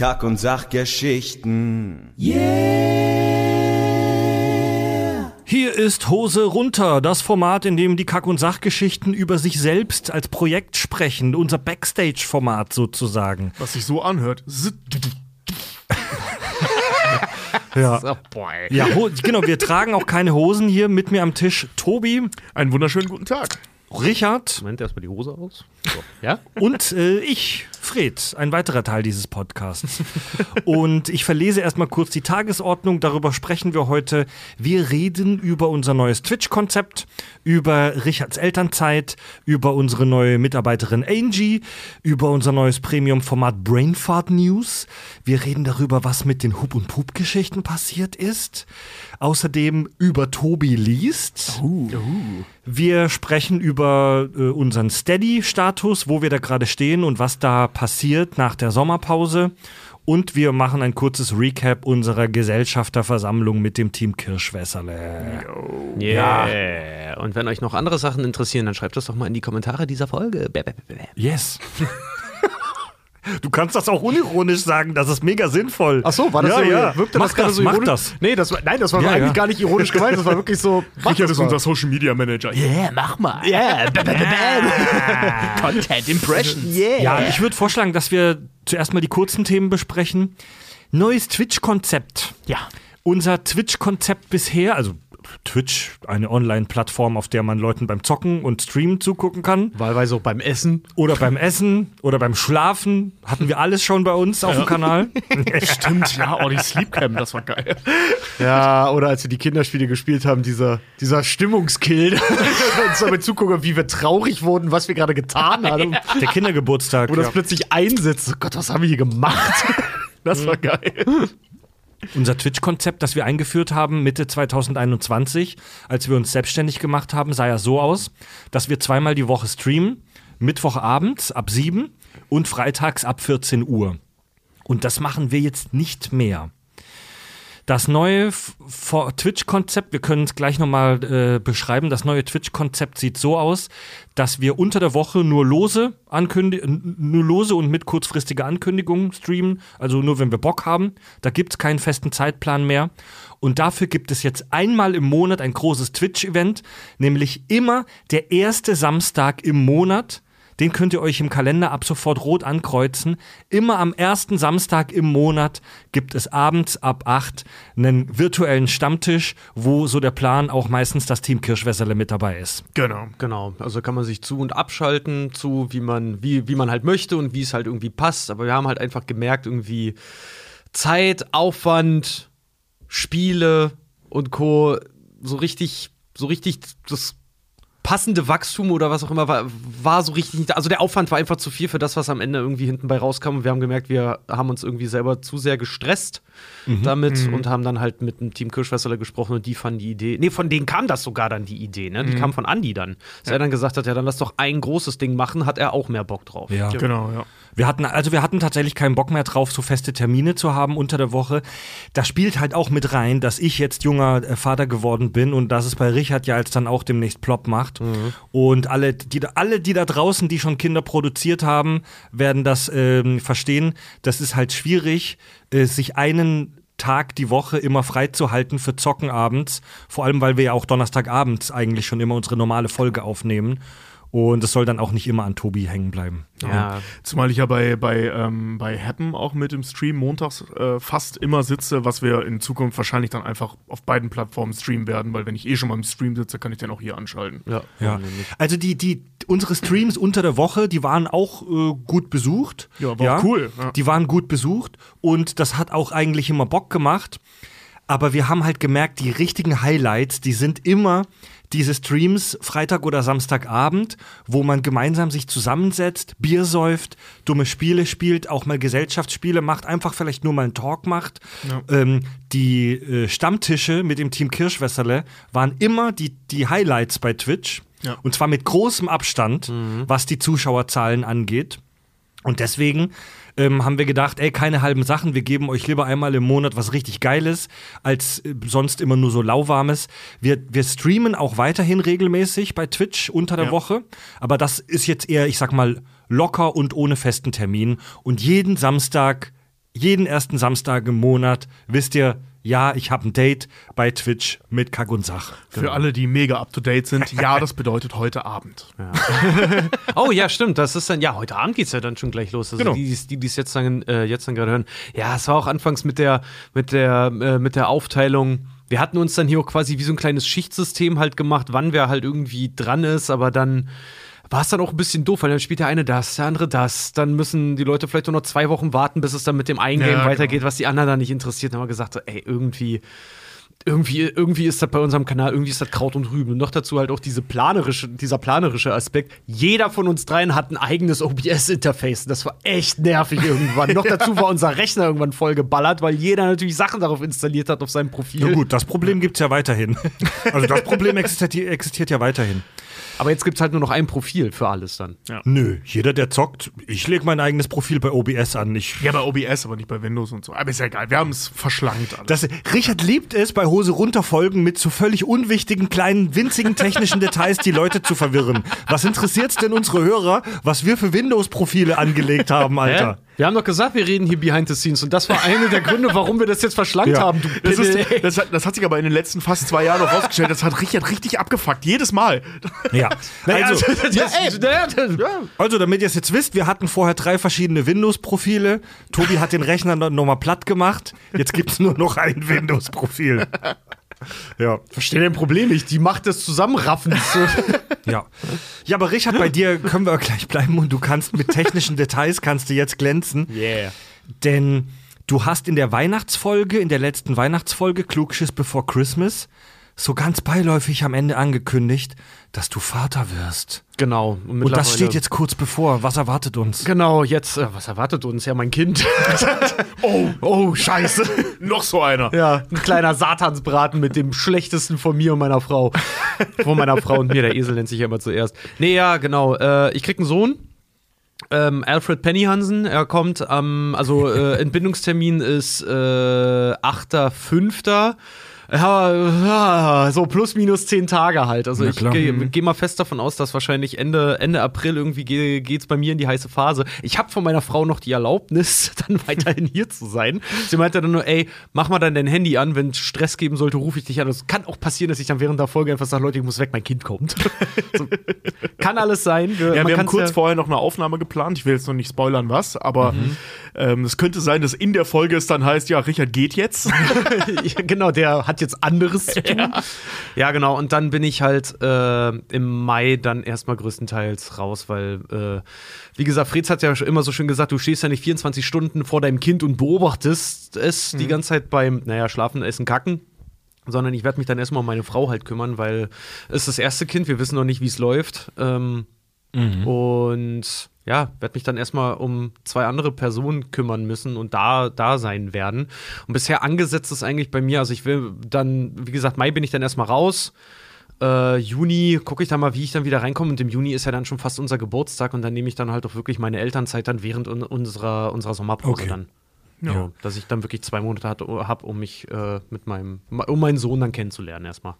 Kack- und Sachgeschichten. Hier ist Hose runter, das Format, in dem die Kack- und Sachgeschichten über sich selbst als Projekt sprechen. Unser Backstage-Format sozusagen. Was sich so anhört. Ja. Boy. Ja, ho- genau, wir tragen auch keine Hosen hier. Mit mir am Tisch Tobi, Einen wunderschönen guten Tag. Richard Moment, erstmal die Hose aus. So. Ja? und äh, ich, Fred, ein weiterer Teil dieses Podcasts. Und ich verlese erstmal kurz die Tagesordnung. Darüber sprechen wir heute. Wir reden über unser neues Twitch-Konzept, über Richards Elternzeit, über unsere neue Mitarbeiterin Angie, über unser neues Premium-Format Brainfart News. Wir reden darüber, was mit den Hub- und Pup-Geschichten passiert ist. Außerdem über Tobi liest. Wir sprechen über äh, unseren Steady-Status, wo wir da gerade stehen und was da passiert nach der Sommerpause. Und wir machen ein kurzes Recap unserer Gesellschafterversammlung mit dem Team Kirschwässerle. Yeah. Und wenn euch noch andere Sachen interessieren, dann schreibt das doch mal in die Kommentare dieser Folge. Yes. Du kannst das auch unironisch sagen, das ist mega sinnvoll. Ach so, war das ja, so? Ja. Wirkte mach das das, so ironisch? das. Nee, das war, nein, das war Ja, eigentlich ja. gar nicht ironisch gemeint. Das war wirklich so. mach Richard das ist unser Social Media Manager. Yeah, mach mal. Yeah. Bäh, bäh, bäh. Content Impressions. Yeah. Ja, ich würde vorschlagen, dass wir zuerst mal die kurzen Themen besprechen. Neues Twitch-Konzept. Ja. Unser Twitch-Konzept bisher, also Twitch, eine Online-Plattform, auf der man Leuten beim Zocken und Streamen zugucken kann. Wahlweise auch beim Essen. Oder beim Essen oder beim Schlafen. Hatten wir alles schon bei uns auf dem Kanal. Stimmt, ja, oh, die Sleepcam, das war geil. Ja, oder als wir die Kinderspiele gespielt haben, dieser, dieser Stimmungskill. uns damit zugucken, wie wir traurig wurden, was wir gerade getan haben. Der Kindergeburtstag. Wo das ja. plötzlich einsetzt. Oh Gott, was haben wir hier gemacht? Das war geil. Unser Twitch-Konzept, das wir eingeführt haben Mitte 2021, als wir uns selbstständig gemacht haben, sah ja so aus, dass wir zweimal die Woche streamen. Mittwochabends ab 7 und freitags ab 14 Uhr. Und das machen wir jetzt nicht mehr. Das neue Twitch-Konzept, wir können es gleich nochmal äh, beschreiben, das neue Twitch-Konzept sieht so aus, dass wir unter der Woche nur lose, nur lose und mit kurzfristiger Ankündigung streamen, also nur wenn wir Bock haben. Da gibt es keinen festen Zeitplan mehr. Und dafür gibt es jetzt einmal im Monat ein großes Twitch-Event, nämlich immer der erste Samstag im Monat. Den könnt ihr euch im Kalender ab sofort rot ankreuzen. Immer am ersten Samstag im Monat gibt es abends ab 8 einen virtuellen Stammtisch, wo so der Plan auch meistens das Team Kirschwässerle mit dabei ist. Genau. Genau, also kann man sich zu- und abschalten, zu wie man, wie, wie man halt möchte und wie es halt irgendwie passt. Aber wir haben halt einfach gemerkt, irgendwie Zeit, Aufwand, Spiele und Co. so richtig, so richtig das passende Wachstum oder was auch immer war, war so richtig nicht da. Also der Aufwand war einfach zu viel für das, was am Ende irgendwie hinten bei rauskam. Und wir haben gemerkt, wir haben uns irgendwie selber zu sehr gestresst damit und haben dann halt mit dem Team Kirschwässerle gesprochen und die fanden die Idee. Nee, von denen kam das sogar dann die Idee, ne? Die kam von Andi dann. Dass er dann gesagt hat, ja, dann lass doch ein großes Ding machen, hat er auch mehr Bock drauf. Ja. Genau, ja. Wir hatten, also wir hatten tatsächlich keinen Bock mehr drauf, so feste Termine zu haben unter der Woche. Da spielt halt auch mit rein, dass ich jetzt junger äh, Vater geworden bin und dass es bei Richard ja jetzt dann auch demnächst plopp macht. Und alle die, da- alle, die da draußen, die schon Kinder produziert haben, werden das ähm, verstehen. Das ist halt schwierig, äh, sich einen Tag die Woche immer freizuhalten für Zocken abends. Vor allem, weil wir ja auch Donnerstagabends eigentlich schon immer unsere normale Folge aufnehmen. Und es soll dann auch nicht immer an Tobi hängen bleiben. Ja. Zumal ich ja bei, bei, ähm, bei Happen auch mit im Stream montags äh, fast immer sitze, was wir in Zukunft wahrscheinlich dann einfach auf beiden Plattformen streamen werden, weil wenn ich eh schon mal im Stream sitze, kann ich den auch hier anschalten. Ja. Ja. Also die, die, unsere Streams unter der Woche, die waren auch äh, gut besucht. Ja, war cool, ja. Die waren gut besucht und das hat auch eigentlich immer Bock gemacht. Aber wir haben halt gemerkt, die richtigen Highlights, die sind immer diese Streams Freitag oder Samstagabend, wo man gemeinsam sich zusammensetzt, Bier säuft, dumme Spiele spielt, auch mal Gesellschaftsspiele macht, einfach vielleicht nur mal einen Talk macht. Ähm, die äh, Stammtische mit dem Team Kirschwässerle waren immer die, die Highlights bei Twitch. Ja. Und zwar mit großem Abstand, was die Zuschauerzahlen angeht. Und deswegen ähm, haben wir gedacht, ey, keine halben Sachen, wir geben euch lieber einmal im Monat was richtig Geiles, als äh, sonst immer nur so lauwarmes. Wir, wir streamen auch weiterhin regelmäßig bei Twitch unter der Ja. Woche, aber das ist jetzt eher, ich sag mal, locker und ohne festen Termin. Und jeden Samstag jeden ersten Samstag im Monat wisst ihr, ja, ich habe ein Date bei Twitch mit Kack und Sach. Für alle, die mega up to date sind, ja, das bedeutet heute Abend. Oh ja, stimmt. Das ist dann, ja, heute Abend geht's ja dann schon gleich los. Also Genau. die, die die es jetzt dann, äh, jetzt dann gerade hören. Ja, es war auch anfangs mit der, mit der, äh, mit der Aufteilung. Wir hatten uns dann hier auch quasi wie so ein kleines Schichtsystem halt gemacht, wann wer halt irgendwie dran ist, aber dann war es dann auch ein bisschen doof, weil dann spielt der eine das, der andere das. Dann müssen die Leute vielleicht nur noch zwei Wochen warten, bis es dann mit dem einen Ja, Game genau. weitergeht, was die anderen dann nicht interessiert. Dann haben wir gesagt, so, ey, irgendwie irgendwie, irgendwie ist das bei unserem Kanal, irgendwie ist das Kraut und Rüben. Und noch dazu halt auch diese planerische, dieser planerische Aspekt. Jeder von uns dreien hat ein eigenes OBS-Interface. Das war echt nervig irgendwann. noch dazu war unser Rechner irgendwann voll geballert, weil jeder natürlich Sachen darauf installiert hat auf seinem Profil. Na gut, das Problem gibt's ja weiterhin. Also das Problem existiert, existiert ja weiterhin. Aber jetzt gibt's halt nur noch ein Profil für alles dann. Nö, jeder, der zockt, ich lege mein eigenes Profil bei OBS an. Ich Ja, bei OBS, aber nicht bei Windows und so. Aber ist ja egal, wir haben es verschlankt alles. Das, Richard liebt es, bei Hose runter Folgen mit so völlig unwichtigen, kleinen, winzigen technischen Details die Leute zu verwirren. Was interessiert's denn unsere Hörer, was wir für Windows-Profile angelegt haben, Alter? Wir haben doch gesagt, wir reden hier behind the scenes und das war einer der Gründe, warum wir das jetzt verschlankt Ja. haben. Du Das, ist, das, hat, das hat sich aber in den letzten fast zwei Jahren noch rausgestellt. Das hat Richard richtig abgefuckt. Jedes Mal. Ja. Also, ja, ey, ja, also, damit ihr es jetzt wisst, wir hatten vorher drei verschiedene Windows-Profile. Tobi hat den Rechner noch nochmal platt gemacht. Jetzt gibt's nur noch ein Windows-Profil. Ja. verstehe dein Problem nicht. Die Macht des Zusammenraffens. Ja. Ja, aber Richard, bei dir können wir gleich bleiben und du kannst mit technischen Details kannst du jetzt glänzen. yeah. Denn du hast in der Weihnachtsfolge, in der letzten Weihnachtsfolge, Klugschiss Before Christmas, so ganz beiläufig am Ende angekündigt, dass du Vater wirst. Genau. Und das steht jetzt kurz bevor. Was erwartet uns? Genau, jetzt, äh, was erwartet uns? Ja, mein Kind. Oh, oh, scheiße. Noch so einer. ja, ein kleiner Satansbraten mit dem schlechtesten von mir und meiner Frau. Von meiner Frau und mir. Der Esel nennt sich ja immer zuerst. Nee, ja, genau. Äh, ich krieg einen Sohn. Ähm, Alfred Pennyhansen, er kommt am, also äh, Entbindungstermin ist äh, 8.5. Ja, so plus minus zehn Tage halt. Also ich gehe geh mal fest davon aus, dass wahrscheinlich Ende, Ende April irgendwie ge geht's bei mir in die heiße Phase. Ich habe von meiner Frau noch die Erlaubnis, dann weiterhin hier zu sein. Sie meinte dann nur, ey, mach mal dann dein Handy an, wenn es Stress geben sollte, rufe ich dich an. Es kann auch passieren, dass ich dann während der Folge einfach sage, Leute, ich muss weg, mein Kind kommt. so, kann alles sein. Wir, Ja, wir haben kurz ja- vorher noch eine Aufnahme geplant. Ich will jetzt noch nicht spoilern, was, aber ähm, es könnte sein, dass in der Folge es dann heißt, ja, Richard geht jetzt. Ja, genau, der hat jetzt anderes zu tun. Ja, genau. Und dann bin ich halt äh, im Mai dann erstmal größtenteils raus, weil, äh, wie gesagt, Fritz hat ja immer so schön gesagt, du stehst ja nicht 24 Stunden vor deinem Kind und beobachtest es die ganze Zeit beim, naja, Schlafen, Essen, Kacken. Sondern ich werde mich dann erstmal um meine Frau halt kümmern, weil es ist das erste Kind, wir wissen noch nicht, wie es läuft. Ähm, Und ja, werde mich dann erstmal um zwei andere Personen kümmern müssen und da, da sein werden. Und bisher angesetzt ist eigentlich bei mir, also ich will dann, wie gesagt, Mai bin ich dann erstmal raus. Äh, Juni gucke ich dann mal, wie ich dann wieder reinkomme. Und im Juni ist ja dann schon fast unser Geburtstag und dann nehme ich dann halt auch wirklich meine Elternzeit dann während un unserer, unserer Sommerpause Okay. dann. Ja. Ja, dass ich dann wirklich zwei Monate habe, um mich äh, mit meinem, um meinen Sohn dann kennenzulernen erstmal.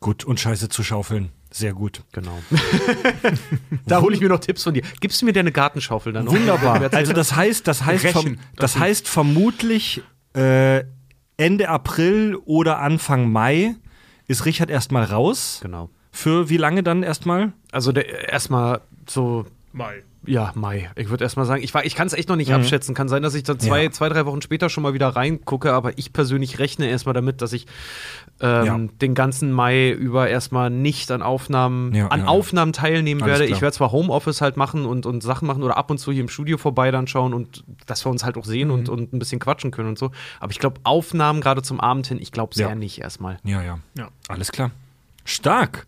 Gut, und Scheiße zu schaufeln. Sehr gut. Genau. da hole ich mir noch Tipps von dir. Gibst du mir deine Gartenschaufel dann noch? Wunderbar. Also das heißt, das heißt, Rächen. verm das heißt vermutlich äh, Ende April oder Anfang Mai ist Richard erstmal raus. Genau. Für wie lange dann erstmal? Also der- erstmal so, Mai. Ja, Mai. Ich würde erstmal sagen, ich, war- ich kann es echt noch nicht abschätzen. Kann sein, dass ich dann zwei, Ja. zwei, drei Wochen später schon mal wieder reingucke, aber ich persönlich rechne erstmal damit, dass ich ähm, Ja. den ganzen Mai über erstmal nicht an Aufnahmen, Ja, an ja, ja. Aufnahmen teilnehmen Alles werde. klar. Ich werde zwar Homeoffice halt machen und, und Sachen machen oder ab und zu hier im Studio vorbei dann schauen und dass wir uns halt auch sehen Mhm. und, und ein bisschen quatschen können und so. Aber ich glaube, Aufnahmen gerade zum Abend hin, ich glaube sehr Ja. nicht erstmal. Ja, ja. Ja. Alles klar. Stark.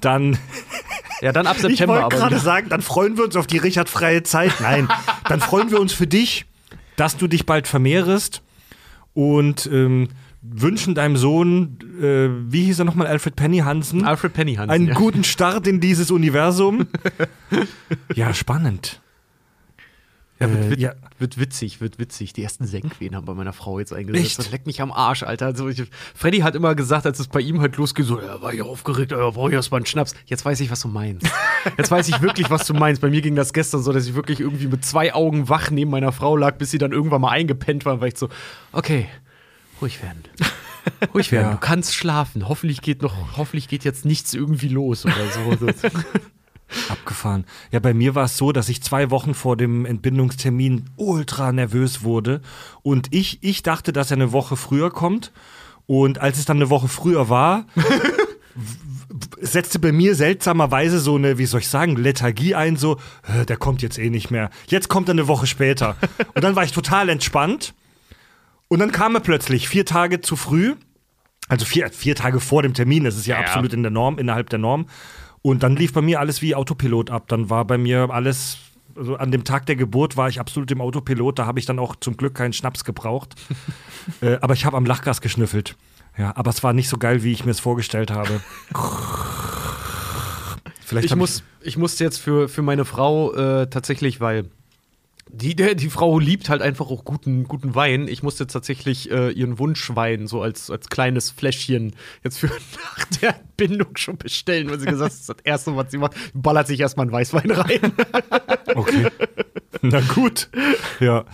Dann, Ja, dann ab ich September wollte aber. gerade sagen, dann freuen wir uns auf die Richard freie Zeit. Nein, dann freuen wir uns für dich, dass du dich bald vermehrest und ähm, wünschen deinem Sohn, äh, wie hieß er nochmal, Alfred Penny Hansen, Alfred Penny Hansen. einen ja. guten Start in dieses Universum. ja, spannend. Ja, wird, Äh, wit ja. wird witzig, wird witzig. Die ersten Senkwehen haben bei meiner Frau jetzt eingesetzt. Echt? Das leckt mich am Arsch, Alter. Also ich, Freddy hat immer gesagt, als es bei ihm halt losging, so, ja, war ich aufgeregt, ja, brauche ich erstmal einen Schnaps. Jetzt weiß ich, was du meinst. Jetzt weiß ich wirklich, was du meinst. Bei mir ging das gestern so, dass ich wirklich irgendwie mit zwei Augen wach neben meiner Frau lag, bis sie dann irgendwann mal eingepennt war. War ich so, okay, ruhig werden. Ruhig werden, Ja. du kannst schlafen. Hoffentlich geht noch, hoffentlich geht jetzt nichts irgendwie los oder so. Abgefahren. Ja, bei mir war es so, dass ich zwei Wochen vor dem Entbindungstermin ultra nervös wurde. Und ich, ich dachte, dass er eine Woche früher kommt. Und als es dann eine Woche früher war, setzte bei mir seltsamerweise so eine, wie soll ich sagen, Lethargie ein, so, "Äh, der kommt jetzt eh nicht mehr. Jetzt kommt er eine Woche später. Und dann war ich total entspannt. Und dann kam er plötzlich vier Tage zu früh. Also vier, vier Tage vor dem Termin, das ist ja, Ja. absolut in der Norm, innerhalb der Norm. Und dann lief bei mir alles wie Autopilot ab. Dann war bei mir alles, also an dem Tag der Geburt war ich absolut im Autopilot. Da habe ich dann auch zum Glück keinen Schnaps gebraucht. äh, aber ich habe am Lachgas geschnüffelt. Ja, aber es war nicht so geil, wie ich mir es vorgestellt habe. Vielleicht ich, hab muss, ich musste jetzt für, für meine Frau äh, tatsächlich, weil die, der, die Frau liebt halt einfach auch guten, guten Wein. Ich musste tatsächlich äh, ihren Wunschwein so als, als kleines Fläschchen jetzt für nach der Bindung schon bestellen, weil sie gesagt hat, das ist das Erste, was sie macht, ballert sich erstmal einen Weißwein rein. Okay. Na gut. Ja.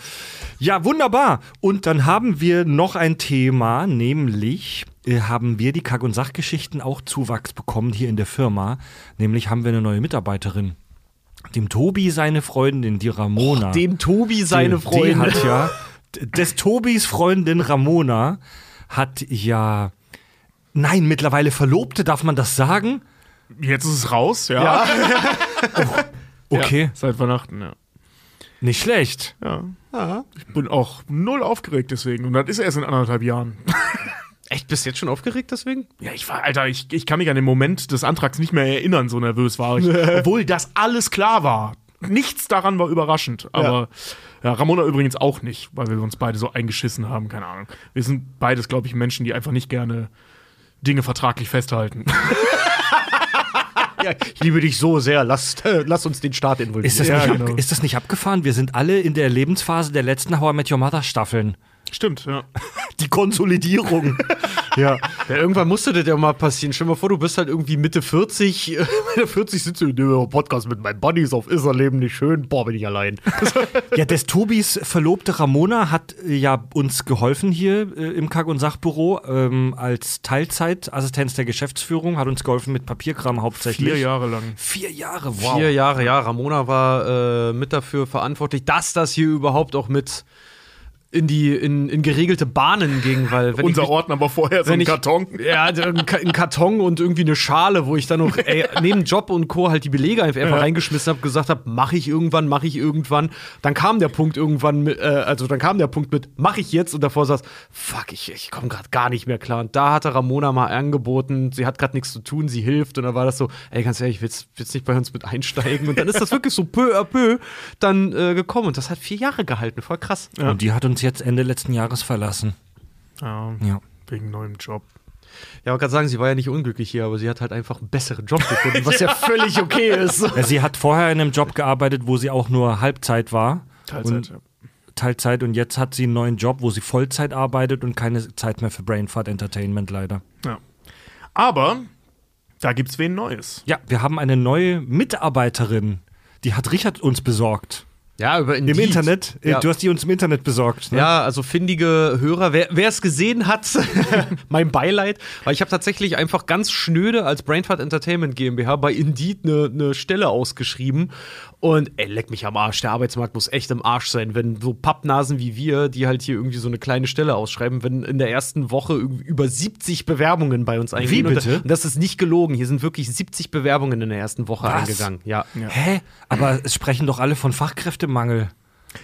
Ja, wunderbar. Und dann haben wir noch ein Thema, nämlich äh, haben wir die Kack- und Sachgeschichten auch Zuwachs bekommen hier in der Firma. Nämlich haben wir eine neue Mitarbeiterin. Dem Tobi seine Freundin, die Ramona. Dem Tobi seine Die- Freundin. Die hat ja, des Tobis Freundin Ramona hat ja, nein, mittlerweile Verlobte, darf man das sagen? Jetzt ist es raus, ja. Okay, Ja, seit Weihnachten, ja. nicht schlecht. ja. Ich bin auch null aufgeregt deswegen. Und das ist erst in anderthalb Jahren. Echt, bist du jetzt schon aufgeregt deswegen? Ja, ich war, Alter, ich, ich kann mich an den Moment des Antrags nicht mehr erinnern, so nervös war ich. Obwohl das alles klar war. Nichts daran war überraschend. Aber ja. Ramona übrigens auch nicht, weil wir uns beide so eingeschissen haben, keine Ahnung. Wir sind beides, glaube ich, Menschen, die einfach nicht gerne Dinge vertraglich festhalten. Ja, ich liebe dich so sehr. Lass, äh, lass uns den Start involvieren. Ist das, Ja, genau. ist das nicht abgefahren? Wir sind alle in der Lebensphase der letzten How I Met Your Mother Staffeln. Stimmt, ja. Die Konsolidierung. ja. Ja, irgendwann musste das ja mal passieren. Stell dir mal vor, du bist halt irgendwie Mitte 40, äh, Mitte 40 sitzt du in dem Podcast mit meinen Buddies auf Ist er Leben nicht schön? Boah, bin ich allein. ja, des Tobis Verlobte Ramona hat äh, ja uns geholfen hier äh, im Kack- und Sachbüro ähm, als Teilzeitassistenz der Geschäftsführung, hat uns geholfen mit Papierkram hauptsächlich. Vier Jahre lang. Vier Jahre, wow. Vier Jahre, ja. Ramona war äh, mit dafür verantwortlich, dass das hier überhaupt auch mit in die in, in geregelte Bahnen ging, weil wenn Unser ich Ordner war vorher so ein ich- Karton. Ja, ein Ka- ein Karton und irgendwie eine Schale, wo ich dann noch ey, neben Job und Co. halt die Belege einfach reingeschmissen habe, gesagt habe, mache ich irgendwann, mache ich irgendwann. Dann kam der Punkt irgendwann, mit, äh, also dann kam der Punkt mit, mache ich jetzt und davor saß, fuck, ich, ich komme gerade gar nicht mehr klar. Und da hatte Ramona mal angeboten, sie hat gerade nichts zu tun, sie hilft und dann war das so, ey, ganz ehrlich, willst, willst nicht bei uns mit einsteigen? Und dann ist das wirklich so peu à peu dann äh, gekommen und das hat vier Jahre gehalten, voll krass. Und die hat uns jetzt Ende letzten Jahres verlassen. Ja, Ja. wegen neuem Job. Ja, wollte gerade sagen, sie war ja nicht unglücklich hier, aber sie hat halt einfach einen besseren Job gefunden, was ja völlig okay ist. Ja, sie hat vorher in einem Job gearbeitet, wo sie auch nur Halbzeit war. Teilzeit. Und ja. Teilzeit und jetzt hat sie einen neuen Job, wo sie Vollzeit arbeitet und keine Zeit mehr für Brainfart Entertainment leider. Ja. Aber da gibt's wen Neues. Ja, wir haben eine neue Mitarbeiterin. Die hat Richard uns besorgt. Ja, über Im Internet. Äh, Ja. Du hast die uns im Internet besorgt. Ne? Ja, also findige Hörer, wer es gesehen hat, mein Beileid, weil ich habe tatsächlich einfach ganz schnöde als Brainfart Entertainment GmbH bei Indeed eine ne Stelle ausgeschrieben und ey, leck mich am Arsch, der Arbeitsmarkt muss echt im Arsch sein, wenn so Pappnasen wie wir, die halt hier irgendwie so eine kleine Stelle ausschreiben, wenn in der ersten Woche irgendwie über 70 Bewerbungen bei uns eingehen. Wie bitte? Und das ist nicht gelogen, hier sind wirklich 70 Bewerbungen in der ersten Woche Was? eingegangen. Ja. Hä? Aber es sprechen doch alle von Fachkräftemangel.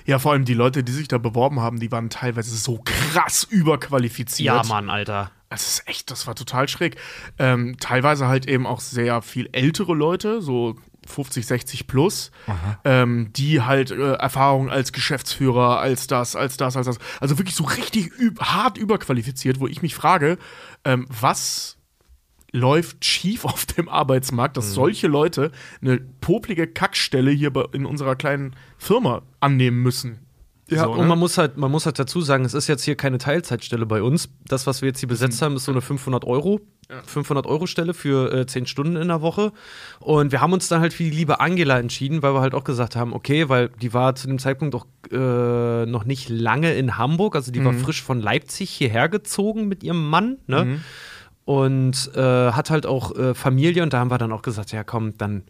Ja, vor allem die Leute, die sich da beworben haben, die waren teilweise so krass überqualifiziert. Ja, Mann, Alter. Das ist echt, das war total schräg. Ähm, teilweise halt eben auch sehr viel ältere Leute, so 50, 60 plus, ähm, die halt äh, Erfahrung als Geschäftsführer, als das, als das, als das. Also wirklich so richtig üb hart überqualifiziert, wo ich mich frage, ähm, was läuft schief auf dem Arbeitsmarkt, Mhm. dass solche Leute eine poplige Kackstelle hier in unserer kleinen Firma annehmen müssen. Ja, So, und ne? man muss halt, man muss halt dazu sagen, es ist jetzt hier keine Teilzeitstelle bei uns. Das, was wir jetzt hier besetzt haben, ist so eine 500 Euro, 500 Euro Stelle für äh, 10 Stunden in der Woche. Und wir haben uns dann halt für die liebe Angela entschieden, weil wir halt auch gesagt haben, okay, weil die war zu dem Zeitpunkt auch äh, noch nicht lange in Hamburg, also die war frisch von Leipzig hierher gezogen mit ihrem Mann, ne? Und äh, hat halt auch äh, Familie. Und da haben wir dann auch gesagt, ja komm, dann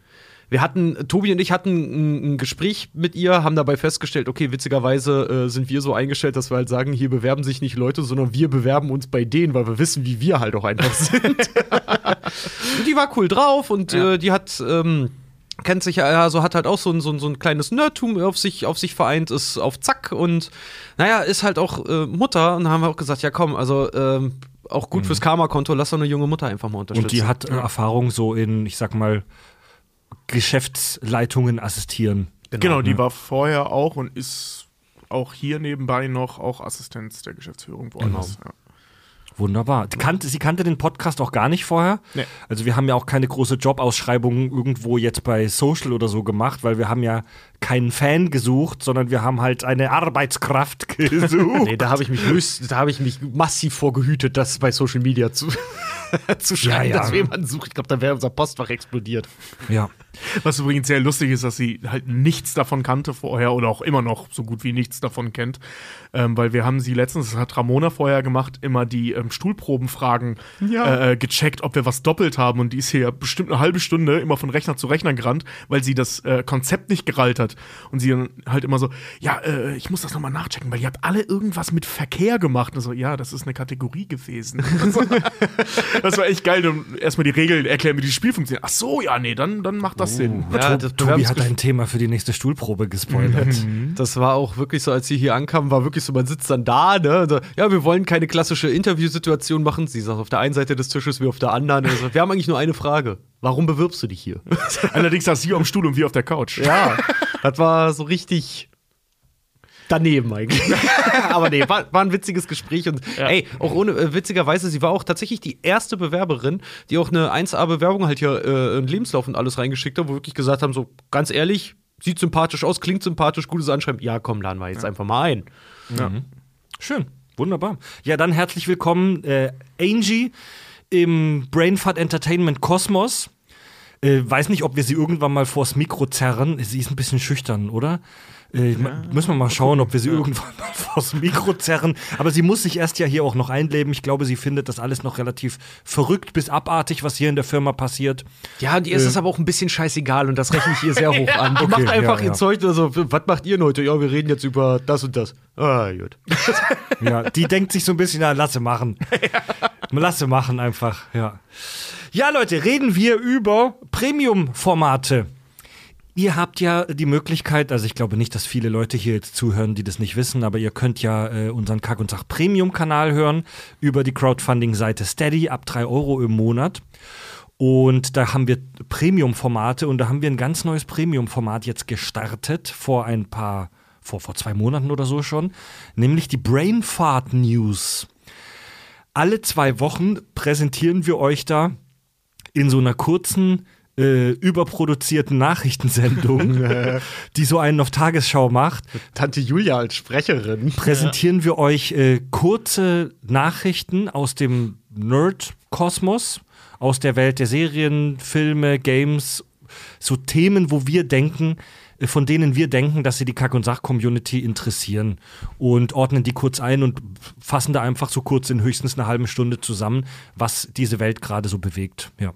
wir hatten, Tobi und ich hatten ein, Gespräch mit ihr, haben dabei festgestellt, okay, witzigerweise äh, sind wir so eingestellt, dass wir halt sagen, hier bewerben sich nicht Leute, sondern wir bewerben uns bei denen, weil wir wissen, wie wir halt auch einfach sind. und die war cool drauf und äh, die hat, ähm, kennt sich ja, also hat halt auch so ein, so ein, so ein kleines Nerdtum auf sich, auf sich vereint, ist auf Zack und naja, ist halt auch äh, Mutter. Und da haben wir auch gesagt, ja komm, also ähm, auch gut fürs Karma-Konto, lass doch eine junge Mutter einfach mal unterstützen. Und die hat äh, Erfahrung so in, ich sag mal, Geschäftsleitungen assistieren. Genau, die war vorher auch und ist auch hier nebenbei noch auch Assistenz der Geschäftsführung woanders. Ja. Wunderbar. Die kannte, sie kannte den Podcast auch gar nicht vorher. Nee. Also wir haben ja auch keine große Jobausschreibung irgendwo jetzt bei Social oder so gemacht, weil wir haben ja keinen Fan gesucht, sondern wir haben halt eine Arbeitskraft gesucht. Nee, da habe ich mich höchst, da habe ich mich massiv vorgehütet, das bei Social Media zu, zu schreiben, Ja, ja. dass wir jemanden suchen. Ich glaube, dann wäre unser Postfach explodiert. ja. Was übrigens sehr lustig ist, dass sie halt nichts davon kannte vorher oder auch immer noch so gut wie nichts davon kennt. Ähm, weil wir haben sie letztens, das hat Ramona vorher gemacht, immer die ähm, Stuhlprobenfragen äh, gecheckt, ob wir was doppelt haben. Und die ist hier bestimmt eine halbe Stunde immer von Rechner zu Rechner gerannt, weil sie das äh, Konzept nicht gerallt hat. Und sie halt immer so, ja, äh, ich muss das nochmal nachchecken, weil ihr habt alle irgendwas mit Verkehr gemacht. Und so, ja, das ist eine Kategorie gewesen. das war echt geil. Und erstmal die Regeln erklären, wie die Spiel funktioniert. Ach so, ja, nee, dann, dann macht das Sinn. Ja, das Tobi hat ein Thema für die nächste Stuhlprobe gespoilert. Das war auch wirklich so, als sie hier ankam, war wirklich so, man sitzt dann da, ne? So, ja, wir wollen keine klassische Interviewsituation machen. Sie saß auf der einen Seite des Tisches, wir auf der anderen. Also, wir haben eigentlich nur eine Frage. Warum bewirbst du dich hier? Allerdings saß sie am Stuhl und wir auf der Couch. ja, das war so richtig daneben eigentlich. Aber nee, war, war ein witziges Gespräch und ey, auch ohne äh, witzigerweise, sie war auch tatsächlich die erste Bewerberin, die auch eine 1A-Bewerbung halt hier äh, einen Lebenslauf und alles reingeschickt hat, wo wir wirklich gesagt haben, so ganz ehrlich, sieht sympathisch aus, klingt sympathisch, gutes Anschreiben. Ja, komm, laden wir jetzt einfach mal ein. Schön, wunderbar. Ja, dann herzlich willkommen, äh, Angie im Brainfart Entertainment Kosmos. Äh, weiß nicht, ob wir sie irgendwann mal vors Mikro zerren. Sie ist ein bisschen schüchtern, oder? Äh, ma- Müssen wir mal schauen, ob wir sie irgendwann mal vors Mikro zerren. Aber sie muss sich erst ja hier auch noch einleben. Ich glaube, sie findet das alles noch relativ verrückt bis abartig, was hier in der Firma passiert. Ja, und ihr ist es aber auch ein bisschen scheißegal und das rechne ich ihr sehr hoch an. Die Okay, macht einfach ja, ihr ja. Zeug, also, was macht ihr denn heute? Ja, wir reden jetzt über das und das. Ah, gut. Ja, die denkt sich so ein bisschen, na, lasse machen. Lasse machen einfach, ja. Ja, Leute, reden wir über Premium-Formate. Ihr habt ja die Möglichkeit, also ich glaube nicht, dass viele Leute hier jetzt zuhören, die das nicht wissen, aber ihr könnt ja äh, unseren Kack- und Sach-Premium-Kanal hören über die Crowdfunding-Seite Steady ab 3 Euro im Monat. Und da haben wir Premium-Formate und da haben wir ein ganz neues Premium-Format jetzt gestartet vor ein paar, vor, vor zwei Monaten oder so schon, nämlich die Brainfart News. Alle zwei Wochen präsentieren wir euch da in so einer kurzen, äh, überproduzierten Nachrichtensendung, die so einen auf Tagesschau macht, Tante Julia als Sprecherin. präsentieren wir euch äh, kurze Nachrichten aus dem Nerd-Kosmos, aus der Welt der Serien, Filme, Games, so Themen, wo wir denken, äh, von denen wir denken, dass sie die Kack- und Sach-Community interessieren und ordnen die kurz ein und fassen da einfach so kurz in höchstens einer halben Stunde zusammen, was diese Welt gerade so bewegt. Ja.